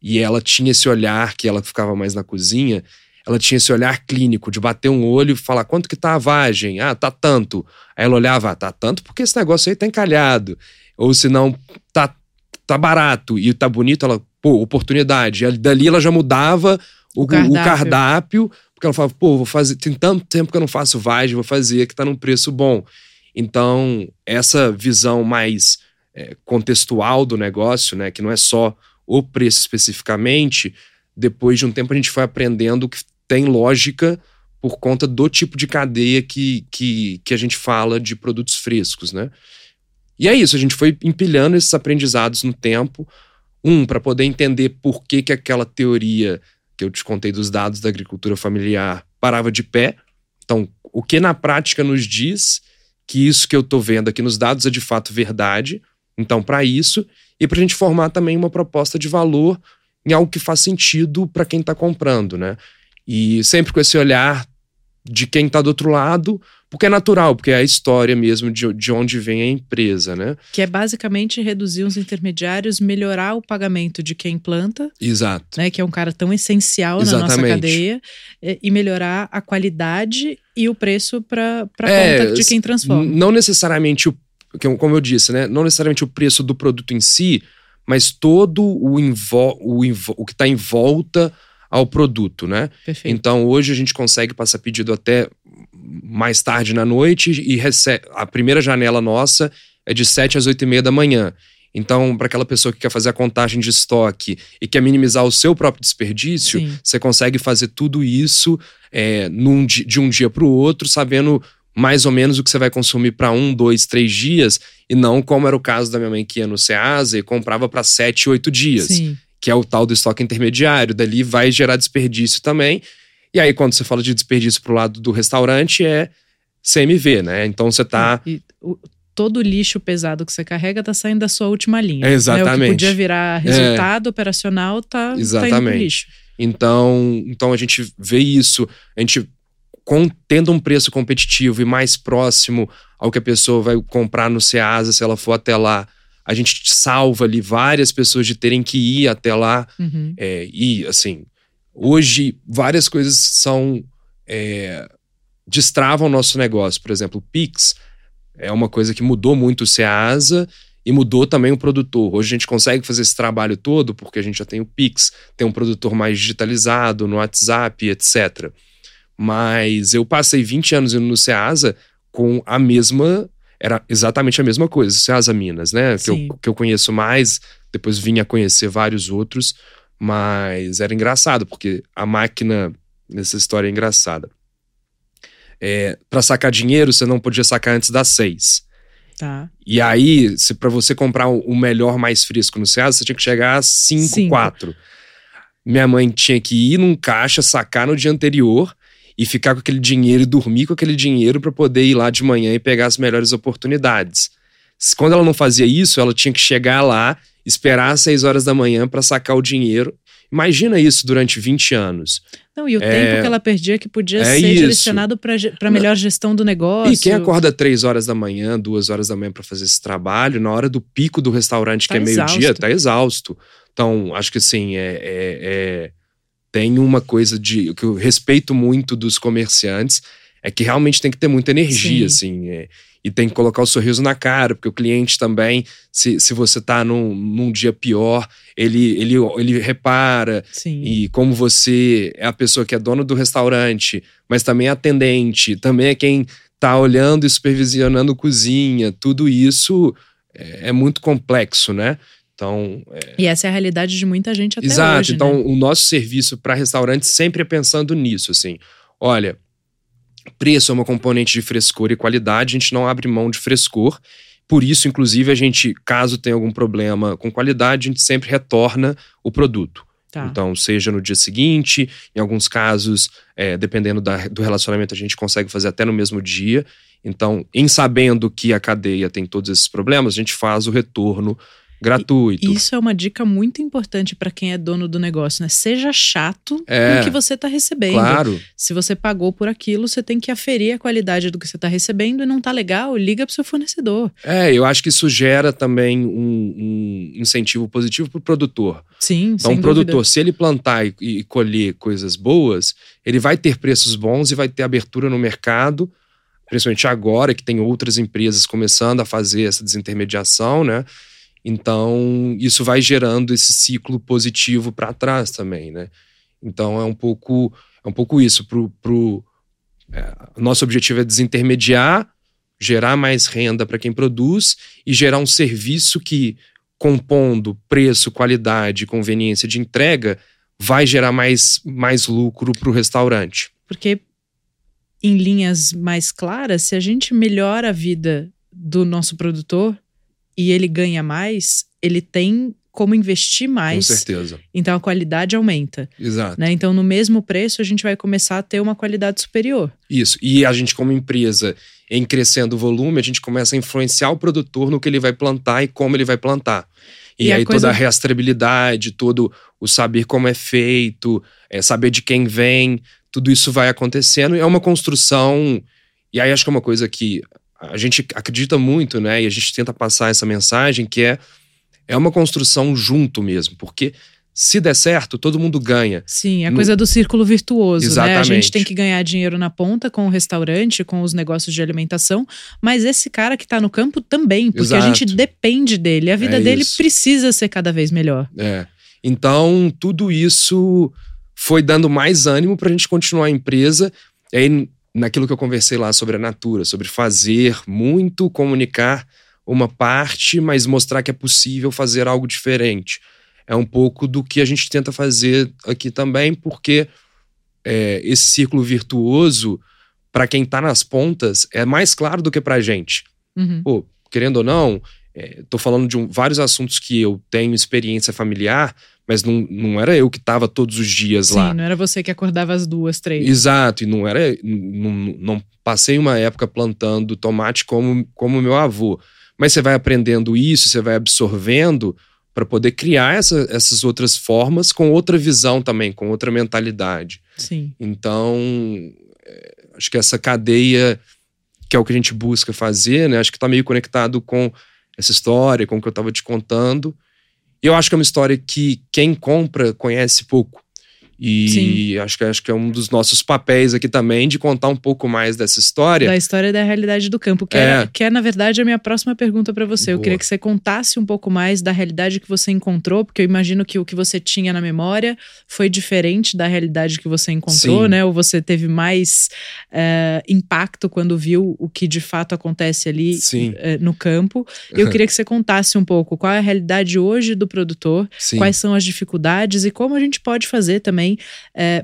e ela tinha esse olhar que ela ficava mais na cozinha, ela tinha esse olhar clínico de bater um olho e falar quanto que tá a vagem? Ah, tá tanto. Aí ela olhava, ah, tá tanto porque esse negócio aí tá encalhado. Ou se não, tá, tá barato e tá bonito, ela, pô, oportunidade. E dali ela já mudava o, o, cardápio. o cardápio, porque ela falava, pô, vou fazer, tem tanto tempo que eu não faço vagem, vou fazer que tá num preço bom. Então, essa visão mais é, contextual do negócio, né, que não é só o preço especificamente, depois de um tempo a gente foi aprendendo que tem lógica por conta do tipo de cadeia que, que, que a gente fala de produtos frescos, né? E é isso, a gente foi empilhando esses aprendizados no tempo. Um, para poder entender por que, que aquela teoria que eu te contei dos dados da agricultura familiar parava de pé. Então, o que na prática nos diz que isso que eu estou vendo aqui nos dados é de fato verdade. Então, para isso, e para a gente formar também uma proposta de valor em algo que faz sentido para quem está comprando, né? E sempre com esse olhar de quem está do outro lado, porque é natural, porque é a história mesmo de, de onde vem a empresa, né? Que é basicamente reduzir os intermediários, melhorar o pagamento de quem planta. Exato. Né, que é um cara tão essencial Exatamente. na nossa cadeia, e melhorar a qualidade e o preço para a é, conta de quem transforma. Não necessariamente o como eu disse, né? Não necessariamente o preço do produto em si, mas todo o, o, o que está em volta ao produto, né? Perfeito. Então hoje a gente consegue passar pedido até mais tarde na noite e recebe, a primeira janela nossa é de 7 às 8 e meia da manhã. Então, para aquela pessoa que quer fazer a contagem de estoque e quer minimizar o seu próprio desperdício, Sim. você consegue fazer tudo isso é, num, de um dia para o outro, sabendo mais ou menos o que você vai consumir para um, dois, três dias, e não como era o caso da minha mãe que ia no Ceasa e comprava para sete, oito dias. Sim que é o tal do estoque intermediário. Dali vai gerar desperdício também. E aí, quando você fala de desperdício pro lado do restaurante, é CMV, né? Então você tá. E, o, todo o lixo pesado que você carrega tá saindo da sua última linha. É exatamente. Né? O que podia virar resultado é. operacional tá, exatamente. tá indo pro lixo. Então, então a gente vê isso, a gente com, tendo um preço competitivo e mais próximo ao que a pessoa vai comprar no Ceasa, se ela for até lá, a gente salva ali várias pessoas de terem que ir até lá. Uhum. É, e, assim, hoje várias coisas são. É, destravam o nosso negócio. Por exemplo, o Pix é uma coisa que mudou muito o Ceasa e mudou também o produtor. Hoje a gente consegue fazer esse trabalho todo porque a gente já tem o Pix, tem um produtor mais digitalizado no WhatsApp, etc. Mas eu passei 20 anos indo no Ceasa com a mesma era exatamente a mesma coisa, Ceasa Minas, né? Que eu, que eu conheço mais, depois vim a conhecer vários outros, mas era engraçado, porque a máquina nessa história é engraçada. É, para sacar dinheiro, você não podia sacar antes das seis. Tá. E aí, se para você comprar o melhor mais fresco no Ceasa, você tinha que chegar às 5, 4. Minha mãe tinha que ir num caixa, sacar no dia anterior e ficar com aquele dinheiro e dormir com aquele dinheiro para poder ir lá de manhã e pegar as melhores oportunidades. Quando ela não fazia isso, ela tinha que chegar lá, esperar às 6 horas da manhã para sacar o dinheiro. Imagina isso durante 20 anos. Não, e o é, tempo que ela perdia que podia é ser isso. direcionado para melhor gestão do negócio. E quem acorda 3 horas da manhã, 2 horas da manhã para fazer esse trabalho, na hora do pico do restaurante, tá que é meio-dia, tá exausto. Então, acho que assim, é, é, é tem uma coisa de que eu respeito muito dos comerciantes é que realmente tem que ter muita energia, Sim. assim. É, e tem que colocar o sorriso na cara, porque o cliente também, se, se você tá num, num dia pior, ele, ele, ele repara. Sim. E como você é a pessoa que é dona do restaurante, mas também é atendente, também é quem tá olhando e supervisionando cozinha, tudo isso é, é muito complexo, né? Então, é... E essa é a realidade de muita gente até Exato. hoje. Então, né? o nosso serviço para restaurante sempre é pensando nisso, assim. Olha, preço é uma componente de frescor e qualidade, a gente não abre mão de frescor. Por isso, inclusive, a gente, caso tenha algum problema com qualidade, a gente sempre retorna o produto. Tá. Então, seja no dia seguinte, em alguns casos, é, dependendo da- do relacionamento, a gente consegue fazer até no mesmo dia. Então, em sabendo que a cadeia tem todos esses problemas, a gente faz o retorno gratuito. Isso é uma dica muito importante para quem é dono do negócio, né? Seja chato É. com o que você está recebendo. Claro, Se você pagou por aquilo, você tem que aferir a qualidade do que você está recebendo e não tá legal, liga pro seu fornecedor. é, eu acho que isso gera também um, um incentivo positivo para o produtor. Sim, Então, o produtor, dúvida. se ele plantar e, e colher coisas boas, ele vai ter preços bons e vai ter abertura no mercado, principalmente agora que tem outras empresas começando a fazer essa desintermediação, né? Então, isso vai gerando esse ciclo positivo para trás também, né? Então, é um pouco, é um pouco isso. Pro, pro, é, nosso objetivo é desintermediar, gerar mais renda para quem produz e gerar um serviço que, compondo preço, qualidade e conveniência de entrega, vai gerar mais, mais lucro para o restaurante. Porque, em linhas mais claras, se a gente melhora a vida do nosso produtor e ele ganha mais, ele tem como investir Com mais. certeza. Então a qualidade aumenta. Exato. Né? Então, no mesmo preço, a gente vai começar a ter uma qualidade superior. Isso. E a gente, como empresa, em crescendo o volume, a gente começa a influenciar o produtor no que ele vai plantar e como ele vai plantar. E, E a aí coisa- toda a rastreabilidade, todo o saber como é feito, é, saber de quem vem, tudo isso vai acontecendo. E é uma construção. E aí acho que é uma coisa que a gente acredita muito, né? E a gente tenta passar essa mensagem que é é uma construção junto mesmo, porque se der certo, todo mundo ganha. Sim, a No- coisa do círculo virtuoso, né? A gente Exatamente. tem que ganhar dinheiro na ponta com o restaurante, com os negócios de alimentação, mas esse cara que tá no campo também, porque a gente Exato. depende dele. A vida É dele isso. precisa ser cada vez melhor. É. Então, tudo isso foi dando mais ânimo para a gente continuar a empresa. E aí, naquilo que eu conversei lá sobre a Natura, sobre fazer muito, comunicar uma parte, mas mostrar que é possível fazer algo diferente. É um pouco do que a gente tenta fazer aqui também, porque é, esse círculo virtuoso, para quem está nas pontas, é mais claro do que para a gente Uhum. pô, querendo ou não, é, tô falando de um- vários assuntos que eu tenho experiência familiar, mas não, não era eu que estava todos os dias Sim, lá. não era você que acordava às duas, três. Exato, e não era. Não, não passei uma época plantando tomate como, como meu avô. Mas você vai aprendendo isso, você vai absorvendo para poder criar essa- essas outras formas com outra visão também, com outra mentalidade. Sim. Então, é, acho que essa cadeia, que é o que a gente busca fazer, né? Acho que está meio conectado com essa história, com o que eu estava te contando. Eu acho que é uma história que quem compra conhece pouco. E acho que, acho que é um dos nossos papéis aqui também de contar um pouco mais dessa história. Da história da realidade do campo, que é, É. que é na verdade, a minha próxima pergunta para você. Eu Boa. queria que você contasse um pouco mais da realidade que você encontrou, porque eu imagino que o que você tinha na memória foi diferente da realidade que você encontrou, Sim. né? Ou você teve mais eh, impacto quando viu o que de fato acontece ali eh, no campo. Eu queria que você contasse um pouco qual é a realidade hoje do produtor, Sim. quais são as dificuldades e como a gente pode fazer também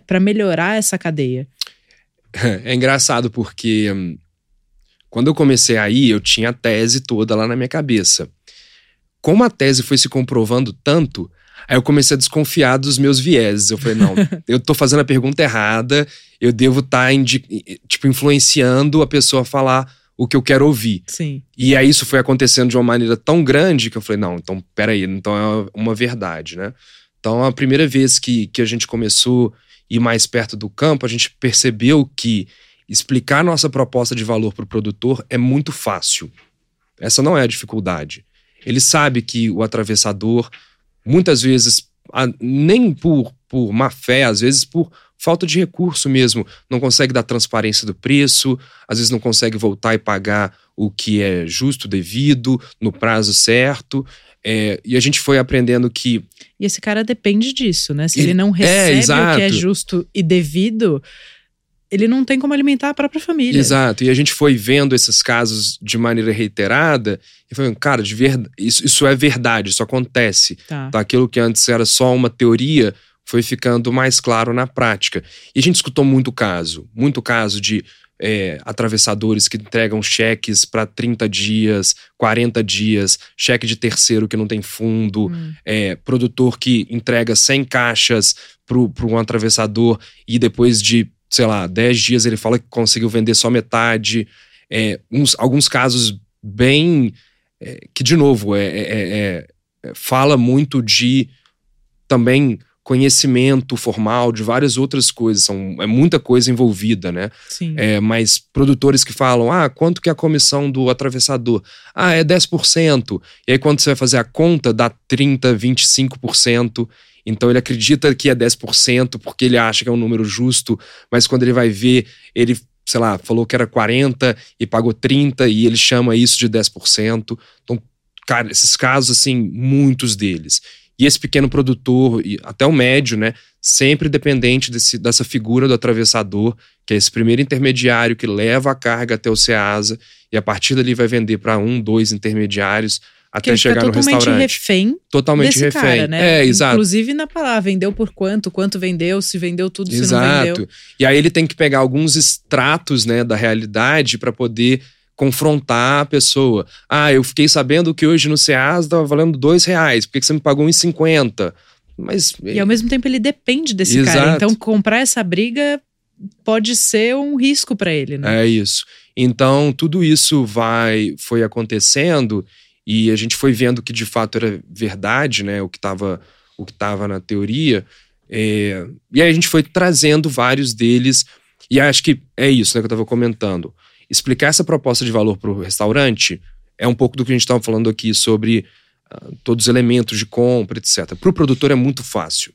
para melhorar essa cadeia. É engraçado porque hum, quando eu comecei aí, eu tinha a tese toda lá na minha cabeça. Como a tese foi se comprovando tanto, aí eu comecei a desconfiar dos meus vieses. Eu falei, não, eu tô fazendo a pergunta errada, eu devo estar tipo influenciando a pessoa a falar o que eu quero ouvir. Sim. E aí isso foi acontecendo de uma maneira tão grande que eu falei, não, então peraí, então é uma verdade, né? Então a primeira vez que, que a gente começou a ir mais perto do campo, a gente percebeu que explicar nossa proposta de valor para o produtor é muito fácil. Essa não é a dificuldade. Ele sabe que o atravessador, muitas vezes, nem por, por má fé, às vezes por falta de recurso mesmo, não consegue dar transparência do preço, às vezes não consegue voltar e pagar o que é justo, devido, no prazo certo. É, e a gente foi aprendendo que E esse cara depende disso, né? Se E- ele não é, recebe o exato. que é justo e devido, ele não tem como alimentar a própria família. Exato. E a gente foi vendo esses casos de maneira reiterada e foi, cara, de verdade, isso, isso é verdade, isso acontece. Tá. Tá? Aquilo que antes era só uma teoria foi ficando mais claro na prática. E a gente escutou muito caso, muito caso de é, atravessadores que entregam cheques para 30 dias, 40 dias, cheque de terceiro que não tem fundo, hum. é, produtor que entrega 100 caixas para um atravessador e depois de, sei lá, 10 dias ele fala que conseguiu vender só metade. É, uns, alguns casos bem. É, que, de novo, é, é, é, fala muito de também conhecimento formal de várias outras coisas, são, é muita coisa envolvida, né? Sim. É, mas produtores que falam, ah, quanto que é a comissão do atravessador? Ah, é 10%. E aí quando você vai fazer a conta, dá 30%, 25%. Então ele acredita que é 10% porque ele acha que é um número justo, mas quando ele vai ver, ele, sei lá, falou que era 40 e pagou 30 e ele chama isso de 10%. Então, cara, esses casos assim, muitos deles. E esse pequeno produtor, e até o médio, né, sempre dependente desse, dessa figura do atravessador, que é esse primeiro intermediário que leva a carga até o Ceasa e a partir dali vai vender para um, dois intermediários até chegar no restaurante. refém totalmente refém. Cara, né? É, exato. Inclusive na palavra, vendeu por quanto, quanto vendeu, se vendeu tudo, exato. se não vendeu. E aí ele tem que pegar alguns extratos, né, da realidade para poder confrontar a pessoa. Ah, eu fiquei sabendo que hoje no Ceasa estava valendo dois reais, por que você me pagou em 50? Mas, e ao mesmo tempo ele depende desse Exato. cara. Então comprar essa briga pode ser um risco para ele, né? É isso. Então tudo isso vai foi acontecendo e a gente foi vendo que de fato era verdade, né? O que estava o que estava na teoria. É, e aí a gente foi trazendo vários deles e acho que é isso né, que eu estava comentando explicar essa proposta de valor para o restaurante é um pouco do que a gente estava falando aqui sobre uh, todos os elementos de compra, etc. Para o produtor é muito fácil,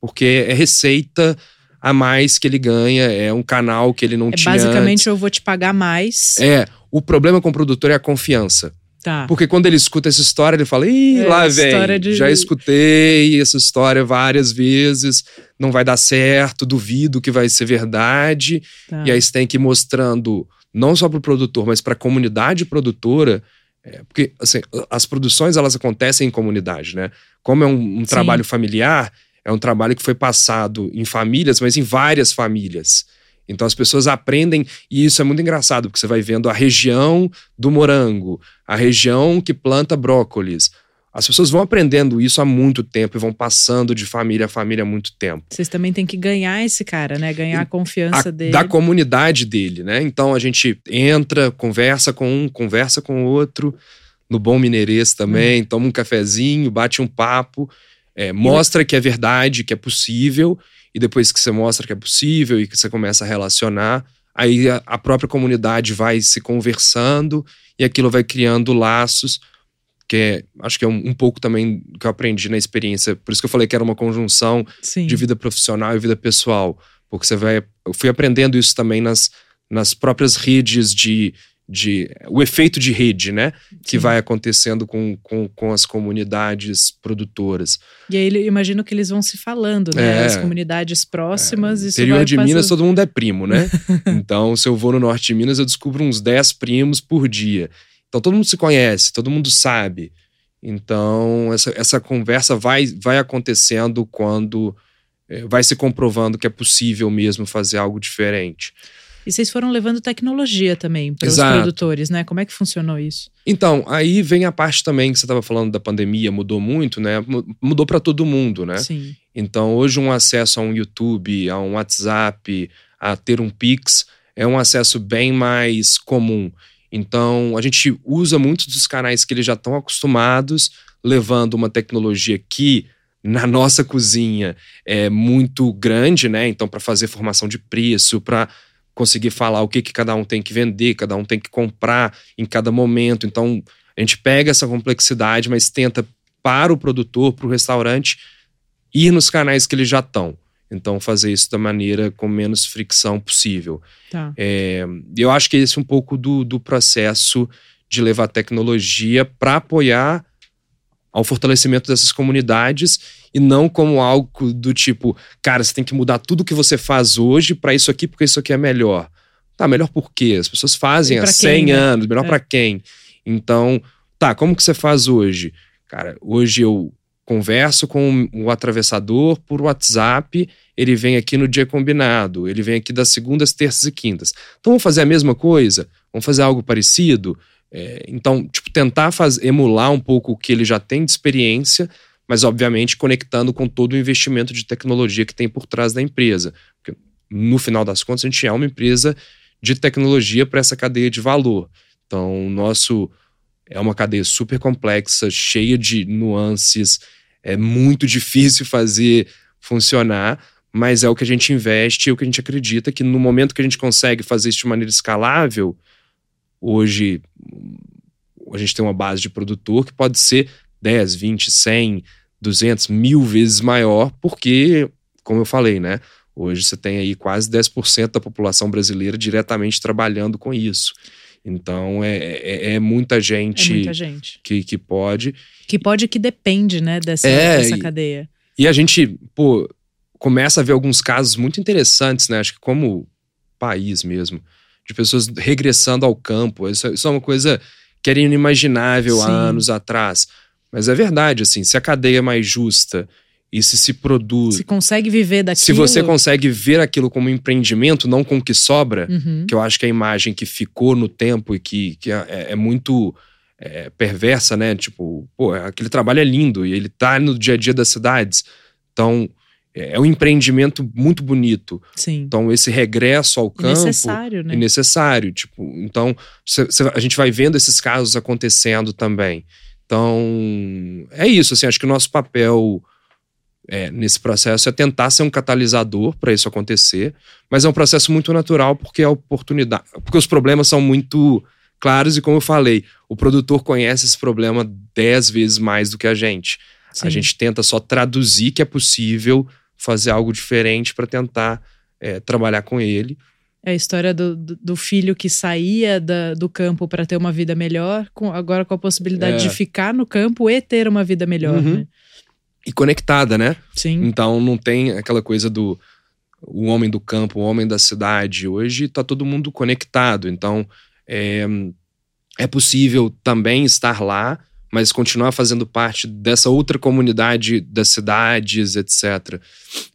porque é receita a mais que ele ganha, é um canal que ele não é tinha. Basicamente, antes. eu vou te pagar mais. É. O problema com o produtor é a confiança. Tá. Porque quando ele escuta essa história, ele fala: Ih, é, lá vem, de... já escutei essa história várias vezes, não vai dar certo, duvido que vai ser verdade. Tá. E aí você tem que ir mostrando não só para o produtor, mas para a comunidade produtora, é, porque assim, as produções elas acontecem em comunidade, né? Como é um, um trabalho familiar, é um trabalho que foi passado em famílias, mas em várias famílias. Então as pessoas aprendem, e isso é muito engraçado, porque você vai vendo a região do morango, a região que planta brócolis, as pessoas vão aprendendo isso há muito tempo e vão passando de família a família há muito tempo. Vocês também têm que ganhar esse cara, né? Ganhar a confiança a, dele. Da comunidade dele, né? Então a gente entra, conversa com um, conversa com o outro, no bom mineirês também, hum. toma um cafezinho, bate um papo, é, mostra que é verdade, que é possível, e depois que você mostra que é possível e que você começa a relacionar, aí a, a própria comunidade vai se conversando e aquilo vai criando laços que é, acho que é um, um, pouco também que eu aprendi na experiência. Por isso que eu falei que era uma conjunção Sim. de vida profissional e vida pessoal. Porque você vai. Eu fui aprendendo isso também nas, nas próprias redes de. de o efeito de rede, né? Que vai acontecendo com, com, com as comunidades produtoras. E aí eu imagino que eles vão se falando, né? É, as comunidades próximas. É, interior de Minas, todo mundo é primo, né? então, se eu vou no norte de Minas, eu descubro uns 10 primos por dia. Então todo mundo se conhece, todo mundo sabe. Então essa, essa conversa vai, vai acontecendo quando é, vai se comprovando que é possível mesmo fazer algo diferente. E vocês foram levando tecnologia também para os produtores, né? Como é que funcionou isso? Então, aí vem a parte também que você estava falando da pandemia, mudou muito, né? Mudou para todo mundo, né? Sim. Então, hoje um acesso a um YouTube, a um WhatsApp, a ter um Pix, é um acesso bem mais comum. Então, a gente usa muitos dos canais que eles já estão acostumados, levando uma tecnologia que na nossa cozinha é muito grande, né? Então, para fazer formação de preço, para conseguir falar o que, que cada um tem que vender, cada um tem que comprar em cada momento. Então, a gente pega essa complexidade, mas tenta para o produtor, para o restaurante, ir nos canais que eles já estão. Então, fazer isso da maneira com menos fricção possível. Tá. É, eu acho que esse é um pouco do, do processo de levar tecnologia para apoiar ao fortalecimento dessas comunidades e não como algo do tipo, cara, você tem que mudar tudo que você faz hoje para isso aqui, porque isso aqui é melhor. Tá, melhor por quê? As pessoas fazem há 100 quem, né? anos, melhor é. para quem? Então, tá, como que você faz hoje? Cara, hoje eu converso com o atravessador por WhatsApp, ele vem aqui no dia combinado, ele vem aqui das segundas, terças e quintas. Então vamos fazer a mesma coisa? Vamos fazer algo parecido? É, então, tipo, tentar fazer, emular um pouco o que ele já tem de experiência, mas obviamente conectando com todo o investimento de tecnologia que tem por trás da empresa. Porque, no final das contas, a gente é uma empresa de tecnologia para essa cadeia de valor. Então, nosso é uma cadeia super complexa, cheia de nuances, é muito difícil fazer funcionar, mas é o que a gente investe, é o que a gente acredita que no momento que a gente consegue fazer isso de maneira escalável, hoje a gente tem uma base de produtor que pode ser 10, 20, 100, 200, mil vezes maior, porque, como eu falei, né? Hoje você tem aí quase 10% da população brasileira diretamente trabalhando com isso. Então é, é, é, muita gente, é muita gente. Que, que pode. Que pode que depende, né, dessa, é, dessa cadeia. E, e a gente, pô, começa a ver alguns casos muito interessantes, né? Acho que como país mesmo, de pessoas regressando ao campo. Isso, isso é uma coisa que era inimaginável Sim. há anos atrás. Mas é verdade, assim, se a cadeia é mais justa e se se produz. Se consegue viver daquilo. Se você consegue ver aquilo como empreendimento, não com o que sobra, uhum. que eu acho que é a imagem que ficou no tempo e que, que é, é muito é, perversa, né? Tipo, pô, aquele trabalho é lindo e ele tá no dia a dia das cidades. Então, é, é um empreendimento muito bonito. Sim. Então, esse regresso ao campo. É necessário, né? É necessário. Tipo, então, a gente vai vendo esses casos acontecendo também. Então, é isso. Assim, acho que o nosso papel é, nesse processo é tentar ser um catalisador para isso acontecer, mas é um processo muito natural porque a oportunidade, porque os problemas são muito claros e como eu falei, o produtor conhece esse problema dez vezes mais do que a gente. Sim. A gente tenta só traduzir que é possível fazer algo diferente para tentar é, trabalhar com ele. É a história do, do filho que saía da, do campo para ter uma vida melhor, com, agora com a possibilidade é. de ficar no campo e ter uma vida melhor. Uhum. Né? E conectada, né? Sim. Então não tem aquela coisa do o homem do campo, o homem da cidade. Hoje está todo mundo conectado. Então é, é possível também estar lá, mas continuar fazendo parte dessa outra comunidade das cidades, etc.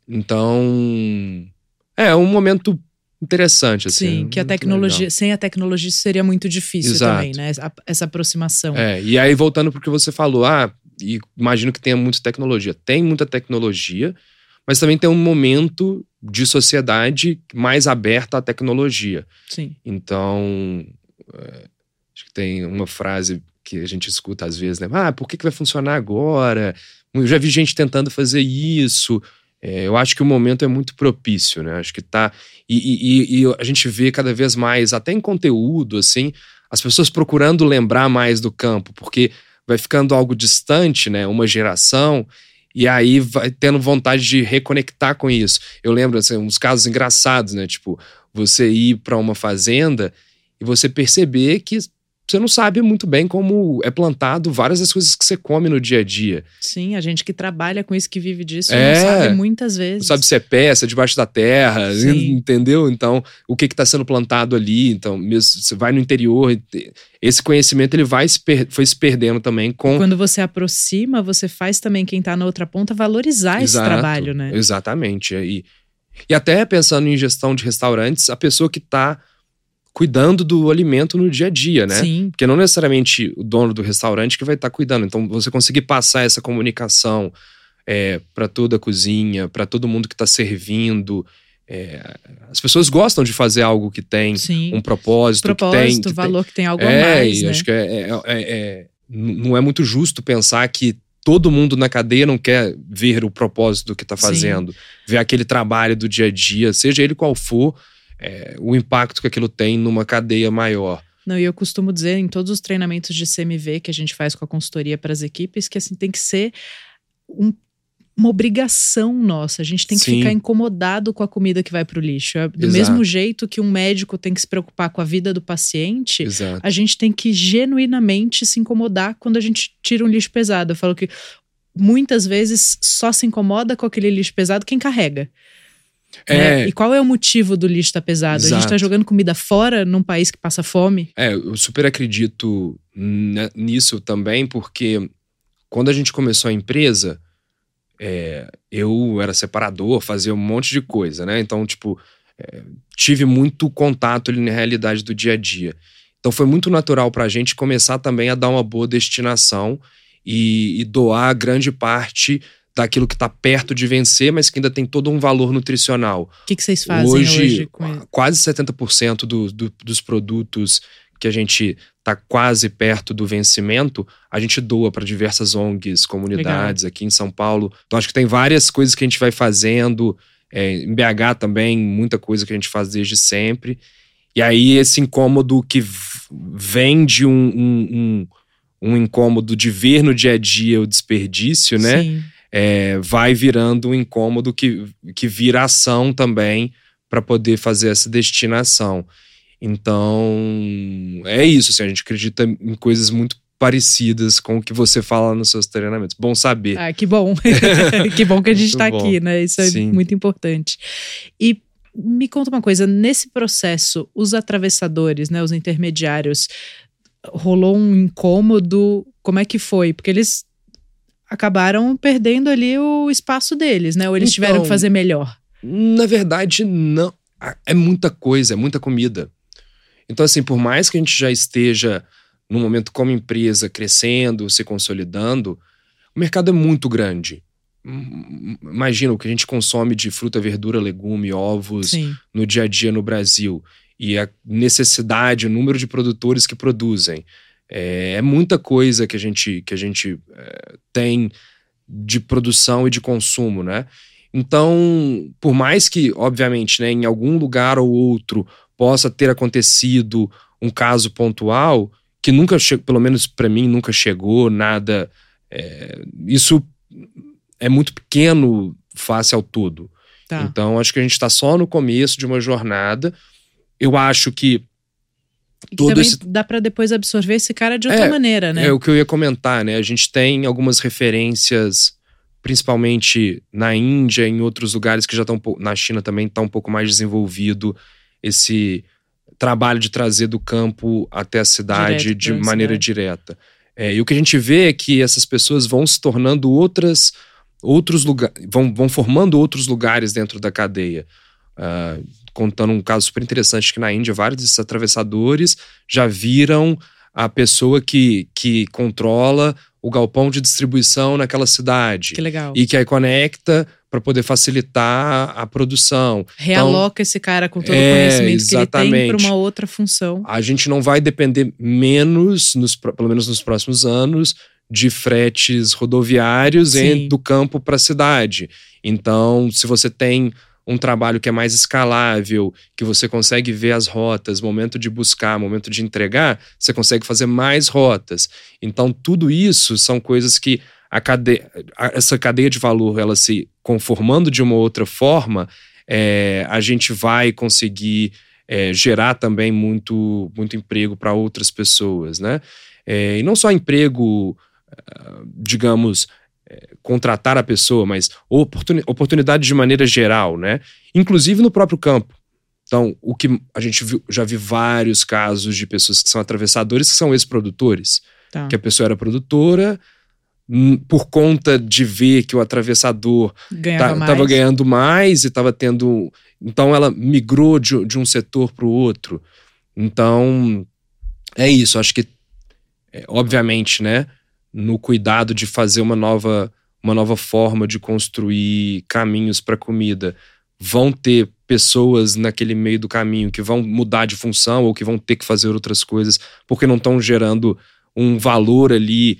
Então é um momento interessante assim. Sim, que a tecnologia, legal. sem a tecnologia seria muito difícil Exato. também, né? Essa aproximação. É, e aí voltando para o que você falou, ah, e imagino que tenha muita tecnologia. Tem muita tecnologia, mas também tem um momento de sociedade mais aberta à tecnologia. Sim. Então, é, acho que tem uma frase que a gente escuta às vezes, né? Ah, por que, que vai funcionar agora? Eu já vi gente tentando fazer isso. É, eu acho que o momento é muito propício, né? Acho que tá. E, e, e, a gente vê cada vez mais, até em conteúdo, assim, as pessoas procurando lembrar mais do campo, porque vai ficando algo distante, né? Uma geração, e aí vai tendo vontade de reconectar com isso. Eu lembro, assim, uns casos engraçados, né? Tipo, você ir para uma fazenda e você perceber que você não sabe muito bem como é plantado várias das coisas que você come no dia a dia. Sim, a gente que trabalha com isso, que vive disso, é, não sabe muitas vezes. Não sabe se é pé, se é debaixo da terra, Sim. entendeu? Então, o que está sendo plantado ali. Então, mesmo, você vai no interior, esse conhecimento ele vai se foi se perdendo também com. Quando você aproxima, você faz também quem está na outra ponta valorizar Exato, esse trabalho, né? Exatamente. E, e até pensando em gestão de restaurantes, a pessoa que está cuidando do alimento no dia a dia, né? Sim. Porque não necessariamente o dono do restaurante que vai estar tá cuidando. Então, você conseguir passar essa comunicação é, para toda a cozinha, para todo mundo que está servindo. É, as pessoas gostam de fazer algo que tem Sim. um propósito, propósito, que tem, que valor, tem, que tem algo é, a mais. Né? acho que é, é, é, é não é muito justo pensar que todo mundo na cadeia não quer ver o propósito do que está fazendo, Sim. ver aquele trabalho do dia a dia, seja ele qual for é, o impacto que aquilo tem numa cadeia maior. Não, e eu costumo dizer em todos os treinamentos de CMV que a gente faz com a consultoria para as equipes que assim tem que ser um, uma obrigação nossa. A gente tem que Sim. ficar incomodado com a comida que vai para o lixo. É do Exato. mesmo jeito que um médico tem que se preocupar com a vida do paciente, Exato. a gente tem que genuinamente se incomodar quando a gente tira um lixo pesado. Eu falo que muitas vezes só se incomoda com aquele lixo pesado quem carrega. É. é. E qual é o motivo do lixo estar tá pesado? Exato. A gente está jogando comida fora num país que passa fome? É, eu super acredito nisso também, porque quando a gente começou a empresa, é, eu era separador, fazia um monte de coisa, né? Então, tipo, é, tive muito contato ali na realidade do dia a dia. Então, foi muito natural para a gente começar também a dar uma boa destinação e, e doar grande parte daquilo que está perto de vencer, mas que ainda tem todo um valor nutricional. O que, que vocês fazem hoje? hoje quase 70% do, do, dos produtos que a gente está quase perto do vencimento, a gente doa para diversas ONGs, comunidades Legal. aqui em São Paulo. Então acho que tem várias coisas que a gente vai fazendo. É, em BH também, muita coisa que a gente faz desde sempre. E aí esse incômodo que vem de um, um, um, um incômodo de ver no dia a dia o desperdício, né? É, vai virando um incômodo que, que vira ação também para poder fazer essa destinação. Então, é isso. Assim, a gente acredita em coisas muito parecidas com o que você fala nos seus treinamentos. Bom saber. Ah, que bom. que bom que a gente está aqui, né? Isso é Sim. muito importante. E me conta uma coisa, nesse processo, os atravessadores, né, os intermediários, rolou um incômodo? Como é que foi? Porque eles acabaram perdendo ali o espaço deles, né? Ou eles então, tiveram que fazer melhor? Na verdade, não. É muita coisa, é muita comida. Então, assim, por mais que a gente já esteja num momento como empresa crescendo, se consolidando, o mercado é muito grande. Imagina o que a gente consome de fruta, verdura, legume, ovos Sim. no dia a dia no Brasil. E a necessidade, o número de produtores que produzem. É, é muita coisa que a gente, que a gente é, tem de produção e de consumo, né? Então, por mais que, obviamente, né, em algum lugar ou outro possa ter acontecido um caso pontual que nunca chegou, pelo menos para mim, nunca chegou nada. É, isso é muito pequeno face ao todo. Tá. Então, acho que a gente está só no começo de uma jornada. Eu acho que. Todo também esse... dá para depois absorver esse cara de outra é, maneira, né? É o que eu ia comentar, né? A gente tem algumas referências, principalmente na Índia, em outros lugares que já estão. Na China também está um pouco mais desenvolvido esse trabalho de trazer do campo até a cidade Direto de maneira cidade. direta. É, e o que a gente vê é que essas pessoas vão se tornando outras, outros lugares, vão, vão formando outros lugares dentro da cadeia. Uh, contando um caso super interessante que na Índia vários desses atravessadores já viram a pessoa que, que controla o galpão de distribuição naquela cidade. Que legal. E que aí conecta para poder facilitar a produção. Realoca então, esse cara com todo é, o conhecimento exatamente. que ele tem para uma outra função. A gente não vai depender menos, nos, pelo menos nos próximos anos, de fretes rodoviários Sim. do campo para a cidade. Então, se você tem um trabalho que é mais escalável, que você consegue ver as rotas, momento de buscar, momento de entregar, você consegue fazer mais rotas. Então, tudo isso são coisas que essa cadeia de valor ela se conformando de uma outra forma, é, a gente vai conseguir é, gerar também muito, muito emprego para outras pessoas, né? É, e não só emprego, digamos, é, contratar a pessoa, mas oportunidade de maneira geral, né? Inclusive no próprio campo. Então, o que a gente viu, já viu vários casos de pessoas que são atravessadores que são ex-produtores. Tá. Que a pessoa era produtora, Hum, por conta de ver que o atravessador estava ganhando mais e estava tendo. Então ela migrou de, de um setor para o outro. Então é isso. Acho que, é, obviamente, né, no cuidado de fazer uma nova, uma nova forma de construir caminhos para comida, vão ter pessoas naquele meio do caminho que vão mudar de função ou que vão ter que fazer outras coisas porque não estão gerando um valor ali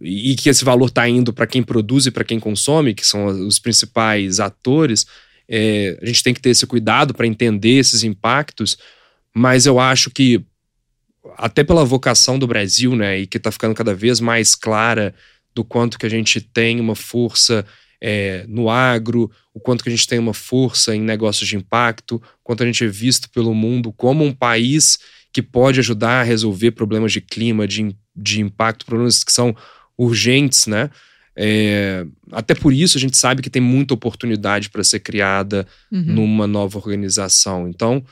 e que esse valor está indo para quem produz e para quem consome, que são os principais atores, é, a gente tem que ter esse cuidado para entender esses impactos, mas eu acho que, até pela vocação do Brasil, né, e que está ficando cada vez mais clara do quanto que a gente tem uma força é, no agro, o quanto que a gente tem uma força em negócios de impacto, quanto a gente é visto pelo mundo como um país que pode ajudar a resolver problemas de clima, de, de impacto, problemas que são urgentes, né? É, até por isso a gente sabe que tem muita oportunidade para ser criada uhum. numa nova organização. Então,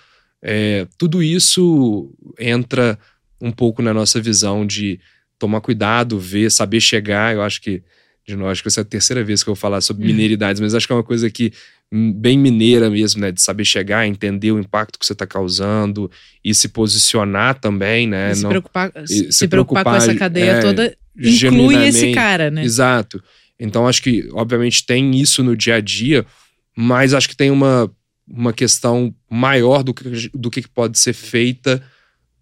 é, tudo isso entra um pouco na nossa visão de tomar cuidado, ver, saber chegar. Eu acho que, de acho que essa é a terceira vez que eu vou falar sobre uhum. mineiridades, mas acho que é uma coisa que hum, bem mineira mesmo, né? De saber chegar, entender o impacto que você está causando e se posicionar também, né? E se, Não, preocupar, se, se preocupar, com essa cadeia é, toda, inclui esse cara, né? Exato. Então, acho que, obviamente, tem isso no dia a dia, mas acho que tem uma, uma questão maior do que, do que pode ser feita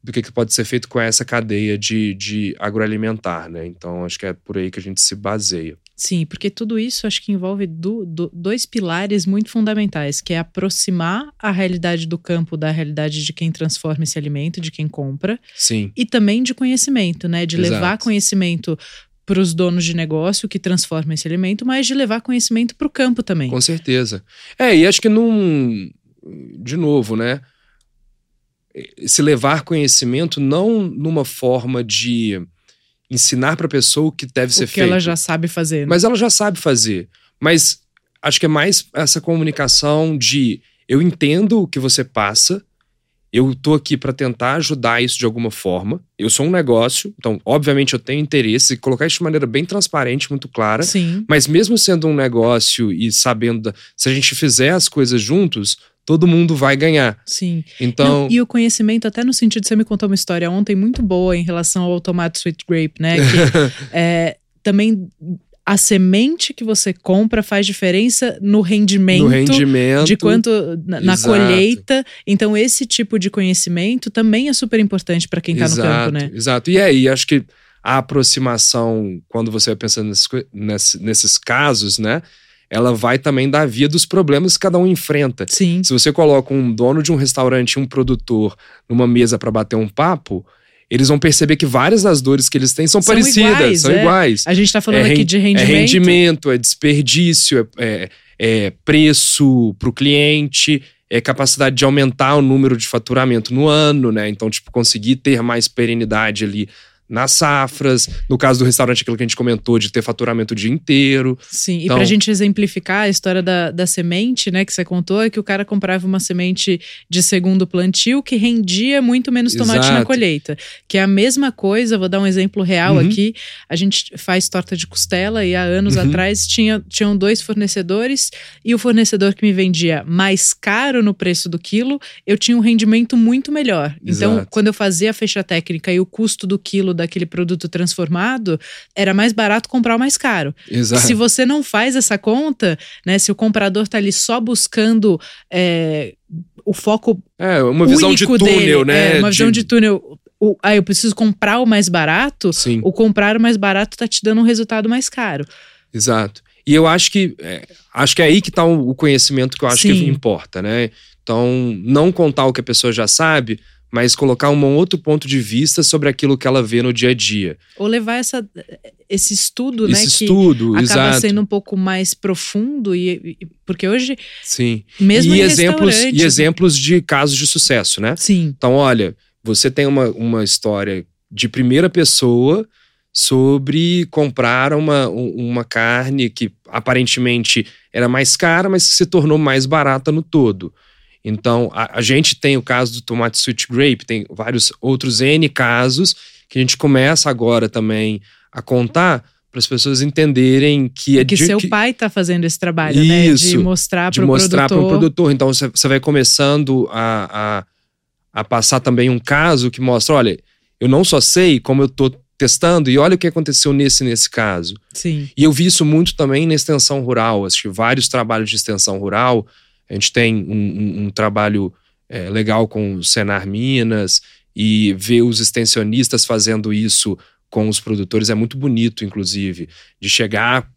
do que, pode ser feito com essa cadeia de, de agroalimentar, né? Então, acho que é por aí que a gente se baseia. Sim, porque tudo isso acho que envolve do, do, dois pilares muito fundamentais, que é aproximar a realidade do campo da realidade de quem transforma esse alimento, de quem compra. Sim. E também de conhecimento, né? De Exato. levar conhecimento para os donos de negócio que transformam esse alimento, mas de levar conhecimento para o campo também. Com certeza. É, e acho que não. De novo, né? Se levar conhecimento não numa forma de ensinar para a pessoa o que deve o ser que feito. ela já sabe fazer. Né? Mas ela já sabe fazer. Mas acho que é mais essa comunicação de eu entendo o que você passa, eu tô aqui para tentar ajudar isso de alguma forma. Eu sou um negócio, então, obviamente, eu tenho interesse, colocar isso de maneira bem transparente, muito clara. Sim. Mas mesmo sendo um negócio e sabendo, se a gente fizer as coisas juntos, todo mundo vai ganhar. Sim. Então. Não, e o conhecimento, até no sentido, você me contou uma história ontem muito boa em relação ao tomate sweet grape, né? Que é, também a semente que você compra faz diferença no rendimento, no rendimento de quanto na, na colheita. Então esse tipo de conhecimento também é super importante para quem está no campo, né? Exato. E aí, acho que a aproximação, quando você vai pensando nesses, nesses casos, né? ela vai também dar via dos problemas que cada um enfrenta. Sim. Se você coloca um dono de um restaurante, um produtor, numa mesa para bater um papo, eles vão perceber que várias das dores que eles têm são, são parecidas, iguais, são é. iguais. A gente está falando é, aqui de rendimento. É rendimento, é desperdício, é, é, é preço para o cliente, é capacidade de aumentar o número de faturamento no ano, né? Então, tipo, conseguir ter mais perenidade ali nas safras. No caso do restaurante, aquilo que a gente comentou, de ter faturamento o dia inteiro. Sim, então... e pra gente exemplificar a história da, da semente, né, que você contou, é que o cara comprava uma semente de segundo plantio que rendia muito menos tomate Exato. na colheita. Que é a mesma coisa, vou dar um exemplo real uhum. aqui. A gente faz torta de costela e há anos uhum. atrás tinha, tinham dois fornecedores e o fornecedor que me vendia mais caro no preço do quilo, eu tinha um rendimento muito melhor. Então, Exato. quando eu fazia a fecha técnica e o custo do quilo daquele produto transformado, era mais barato comprar o mais caro. Exato. Se você não faz essa conta, né? Se o comprador tá ali só buscando é, o foco. É, uma visão de túnel, dele, né? É, uma de... visão de túnel. O, ah, eu preciso comprar o mais barato. Sim. O comprar o mais barato tá te dando um resultado mais caro. Exato. E eu acho que é, acho que é aí que está o conhecimento que eu acho Sim. que importa, né? Então, não contar o que a pessoa já sabe, mas colocar um outro ponto de vista sobre aquilo que ela vê no dia a dia. Ou levar essa, esse estudo, esse né? estudo, que acaba exato. sendo um pouco mais profundo e, e porque hoje, sim, mesmo e em exemplos e exemplos de casos de sucesso, né? Sim. Então, olha, você tem uma, uma história de primeira pessoa sobre comprar uma, uma carne que aparentemente era mais cara, mas que se tornou mais barata no todo. Então, a, a, gente tem o caso do tomate sweet grape, tem vários outros N casos que a gente começa agora também a contar para as pessoas entenderem que é que de, seu que... pai está fazendo esse trabalho, Isso, né? De mostrar para o mostrar produtor. Pro produtor. Então, você, vai começando a, a, a passar também um caso que mostra, olha, eu não só sei como eu estou testando e olha o que aconteceu nesse nesse caso. Sim. E eu vi isso muito também na extensão rural. Acho que vários trabalhos de extensão rural a gente tem um, um, um trabalho é, legal com o Senar Minas e ver os extensionistas fazendo isso com os produtores é muito bonito, inclusive, de chegar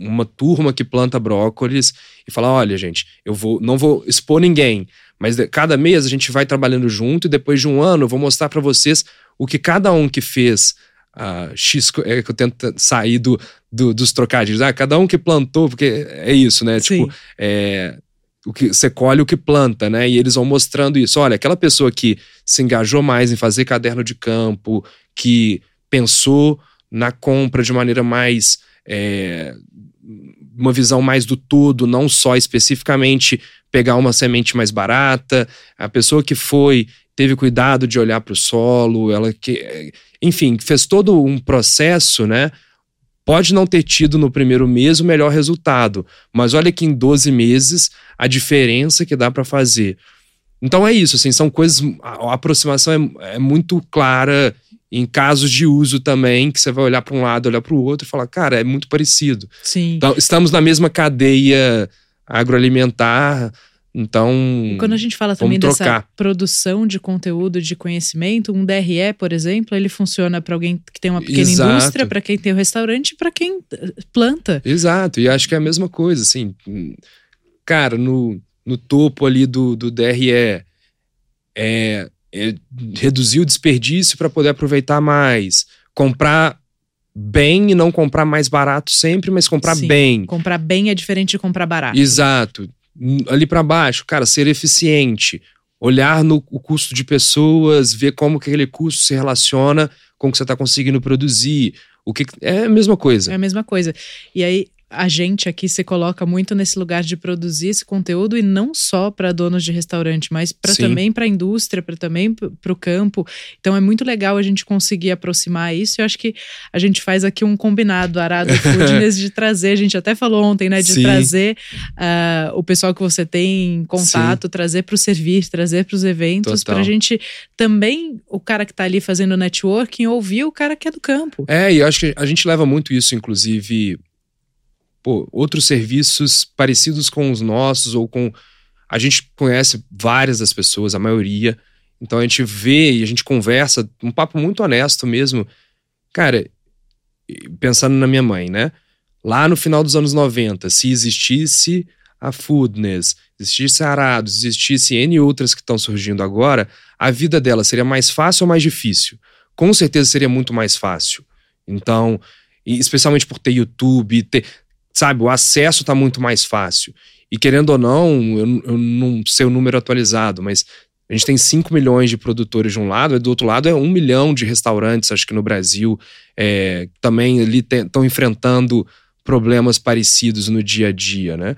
uma turma que planta brócolis e falar: olha, gente, eu vou, não vou expor ninguém, mas cada mês a gente vai trabalhando junto e depois de um ano eu vou mostrar para vocês o que cada um que fez uh, X, é que eu tento sair do, do, dos trocadilhos, ah, cada um que plantou, porque é isso, né? Sim. Tipo, é, o que você colhe o que planta, né? E eles vão mostrando isso. Olha, aquela pessoa que se engajou mais em fazer caderno de campo, que pensou na compra de maneira mais é, uma visão mais do todo, não só especificamente pegar uma semente mais barata, a pessoa que foi teve cuidado de olhar para o solo, ela que, enfim, fez todo um processo, né? Pode não ter tido no primeiro mês o melhor resultado, mas olha que em 12 meses a diferença que dá para fazer. Então é isso, assim, são coisas. A, aproximação é, é, muito clara em casos de uso também, que você vai olhar para um lado, olhar para o outro e falar, cara, é muito parecido. Sim. Então, estamos na mesma cadeia agroalimentar, então. E quando a gente fala também dessa produção de conteúdo de conhecimento, um DRE, por exemplo, ele funciona para alguém que tem uma pequena Exato. indústria, para quem tem o um restaurante e para quem eh, planta. Exato, e acho que é a mesma coisa, assim. Cara, no, no topo ali do, do DRE, é, é reduzir o desperdício para poder aproveitar mais, comprar bem e não comprar mais barato sempre, mas comprar Sim, bem. Comprar bem é diferente de comprar barato. Exato ali para baixo, cara, ser eficiente, olhar no o custo de pessoas, ver como que aquele custo se relaciona com o que você está conseguindo produzir. O que é a mesma coisa. É a mesma coisa. E aí a gente aqui se coloca muito nesse lugar de produzir esse conteúdo e não só para donos de restaurante, mas para também para a indústria, para também para o campo. Então é muito legal a gente conseguir aproximar isso. Eu acho que a gente faz aqui um combinado, Arado Foodness, de trazer. A gente até falou ontem, né, de Sim. trazer uh, o pessoal que você tem em contato, Sim. trazer para o servir, trazer para os eventos, para a gente também o cara que está ali fazendo networking ouvir o cara que é do campo. É, e eu acho que a gente leva muito isso, inclusive pô, outros serviços parecidos com os nossos ou com. A gente conhece várias das pessoas, a maioria. Então a gente vê e a gente conversa, um papo muito honesto mesmo. Cara, pensando na minha mãe, né? Lá no final dos anos 90, se existisse a Foodness, existisse Arados, existisse N outras que estão surgindo agora, a vida dela seria mais fácil ou mais difícil? Com certeza seria muito mais fácil. Então, especialmente por ter YouTube, ter, sabe, o acesso está muito mais fácil. E querendo ou não, eu, eu, não sei o número atualizado, mas a gente tem 5 milhões de produtores de um lado, e do outro lado é um milhão de restaurantes, acho que no Brasil, é, também ali estão enfrentando problemas parecidos no dia a dia, né?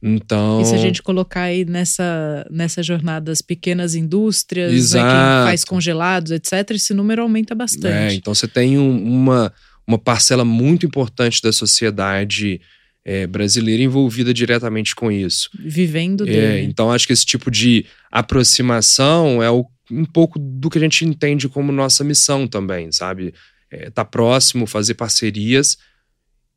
Então. E se a gente colocar aí nessa, nessa jornada as pequenas indústrias, né, quem faz congelados, etc., esse número aumenta bastante. É, então você tem um, uma, uma parcela muito importante da sociedade é, brasileira envolvida diretamente com isso. Vivendo é, dele. É, então acho que esse tipo de aproximação é o, um pouco do que a gente entende como nossa missão também, sabe? É, tá próximo, fazer parcerias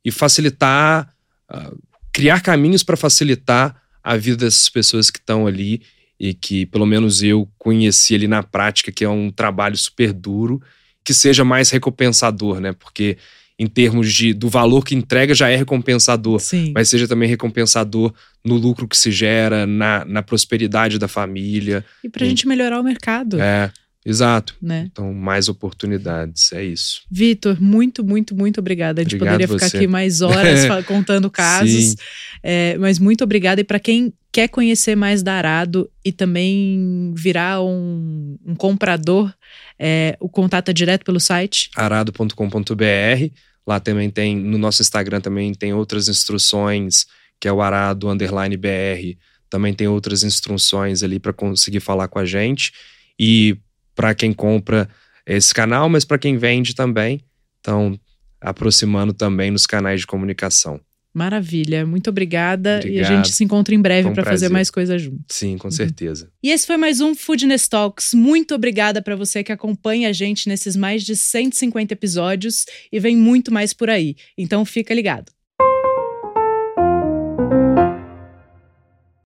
e facilitar, uh, criar caminhos para facilitar a vida dessas pessoas que estão ali e que pelo menos eu conheci ali na prática, que é um trabalho super duro, que seja mais recompensador, né? Porque em termos de, do valor que entrega já é recompensador, Sim. mas seja também recompensador no lucro que se gera, na, na prosperidade da família. E para a gente melhorar o mercado. É, exato. Né? Então, mais oportunidades, é isso. Vitor, muito, muito, muito obrigada. A gente Obrigado poderia ficar aqui mais horas contando casos, é, mas muito obrigada. E para quem quer conhecer mais da Arado e também virar um, um comprador, é, o contato é direto pelo site? arado.com.br Lá também tem, no nosso Instagram também tem outras instruções, que é o arado underline BR. Também tem outras instruções ali para conseguir falar com a gente. E para quem compra esse canal, mas para quem vende também. Então, aproximando também nos canais de comunicação. Maravilha, muito obrigada. Obrigado. E a gente se encontra em breve um para fazer mais coisas juntos. Sim, com certeza. Uhum. E esse foi mais um Foodness Talks. Muito obrigada para você que acompanha a gente nesses mais de 150 episódios e vem muito mais por aí. Então fica ligado.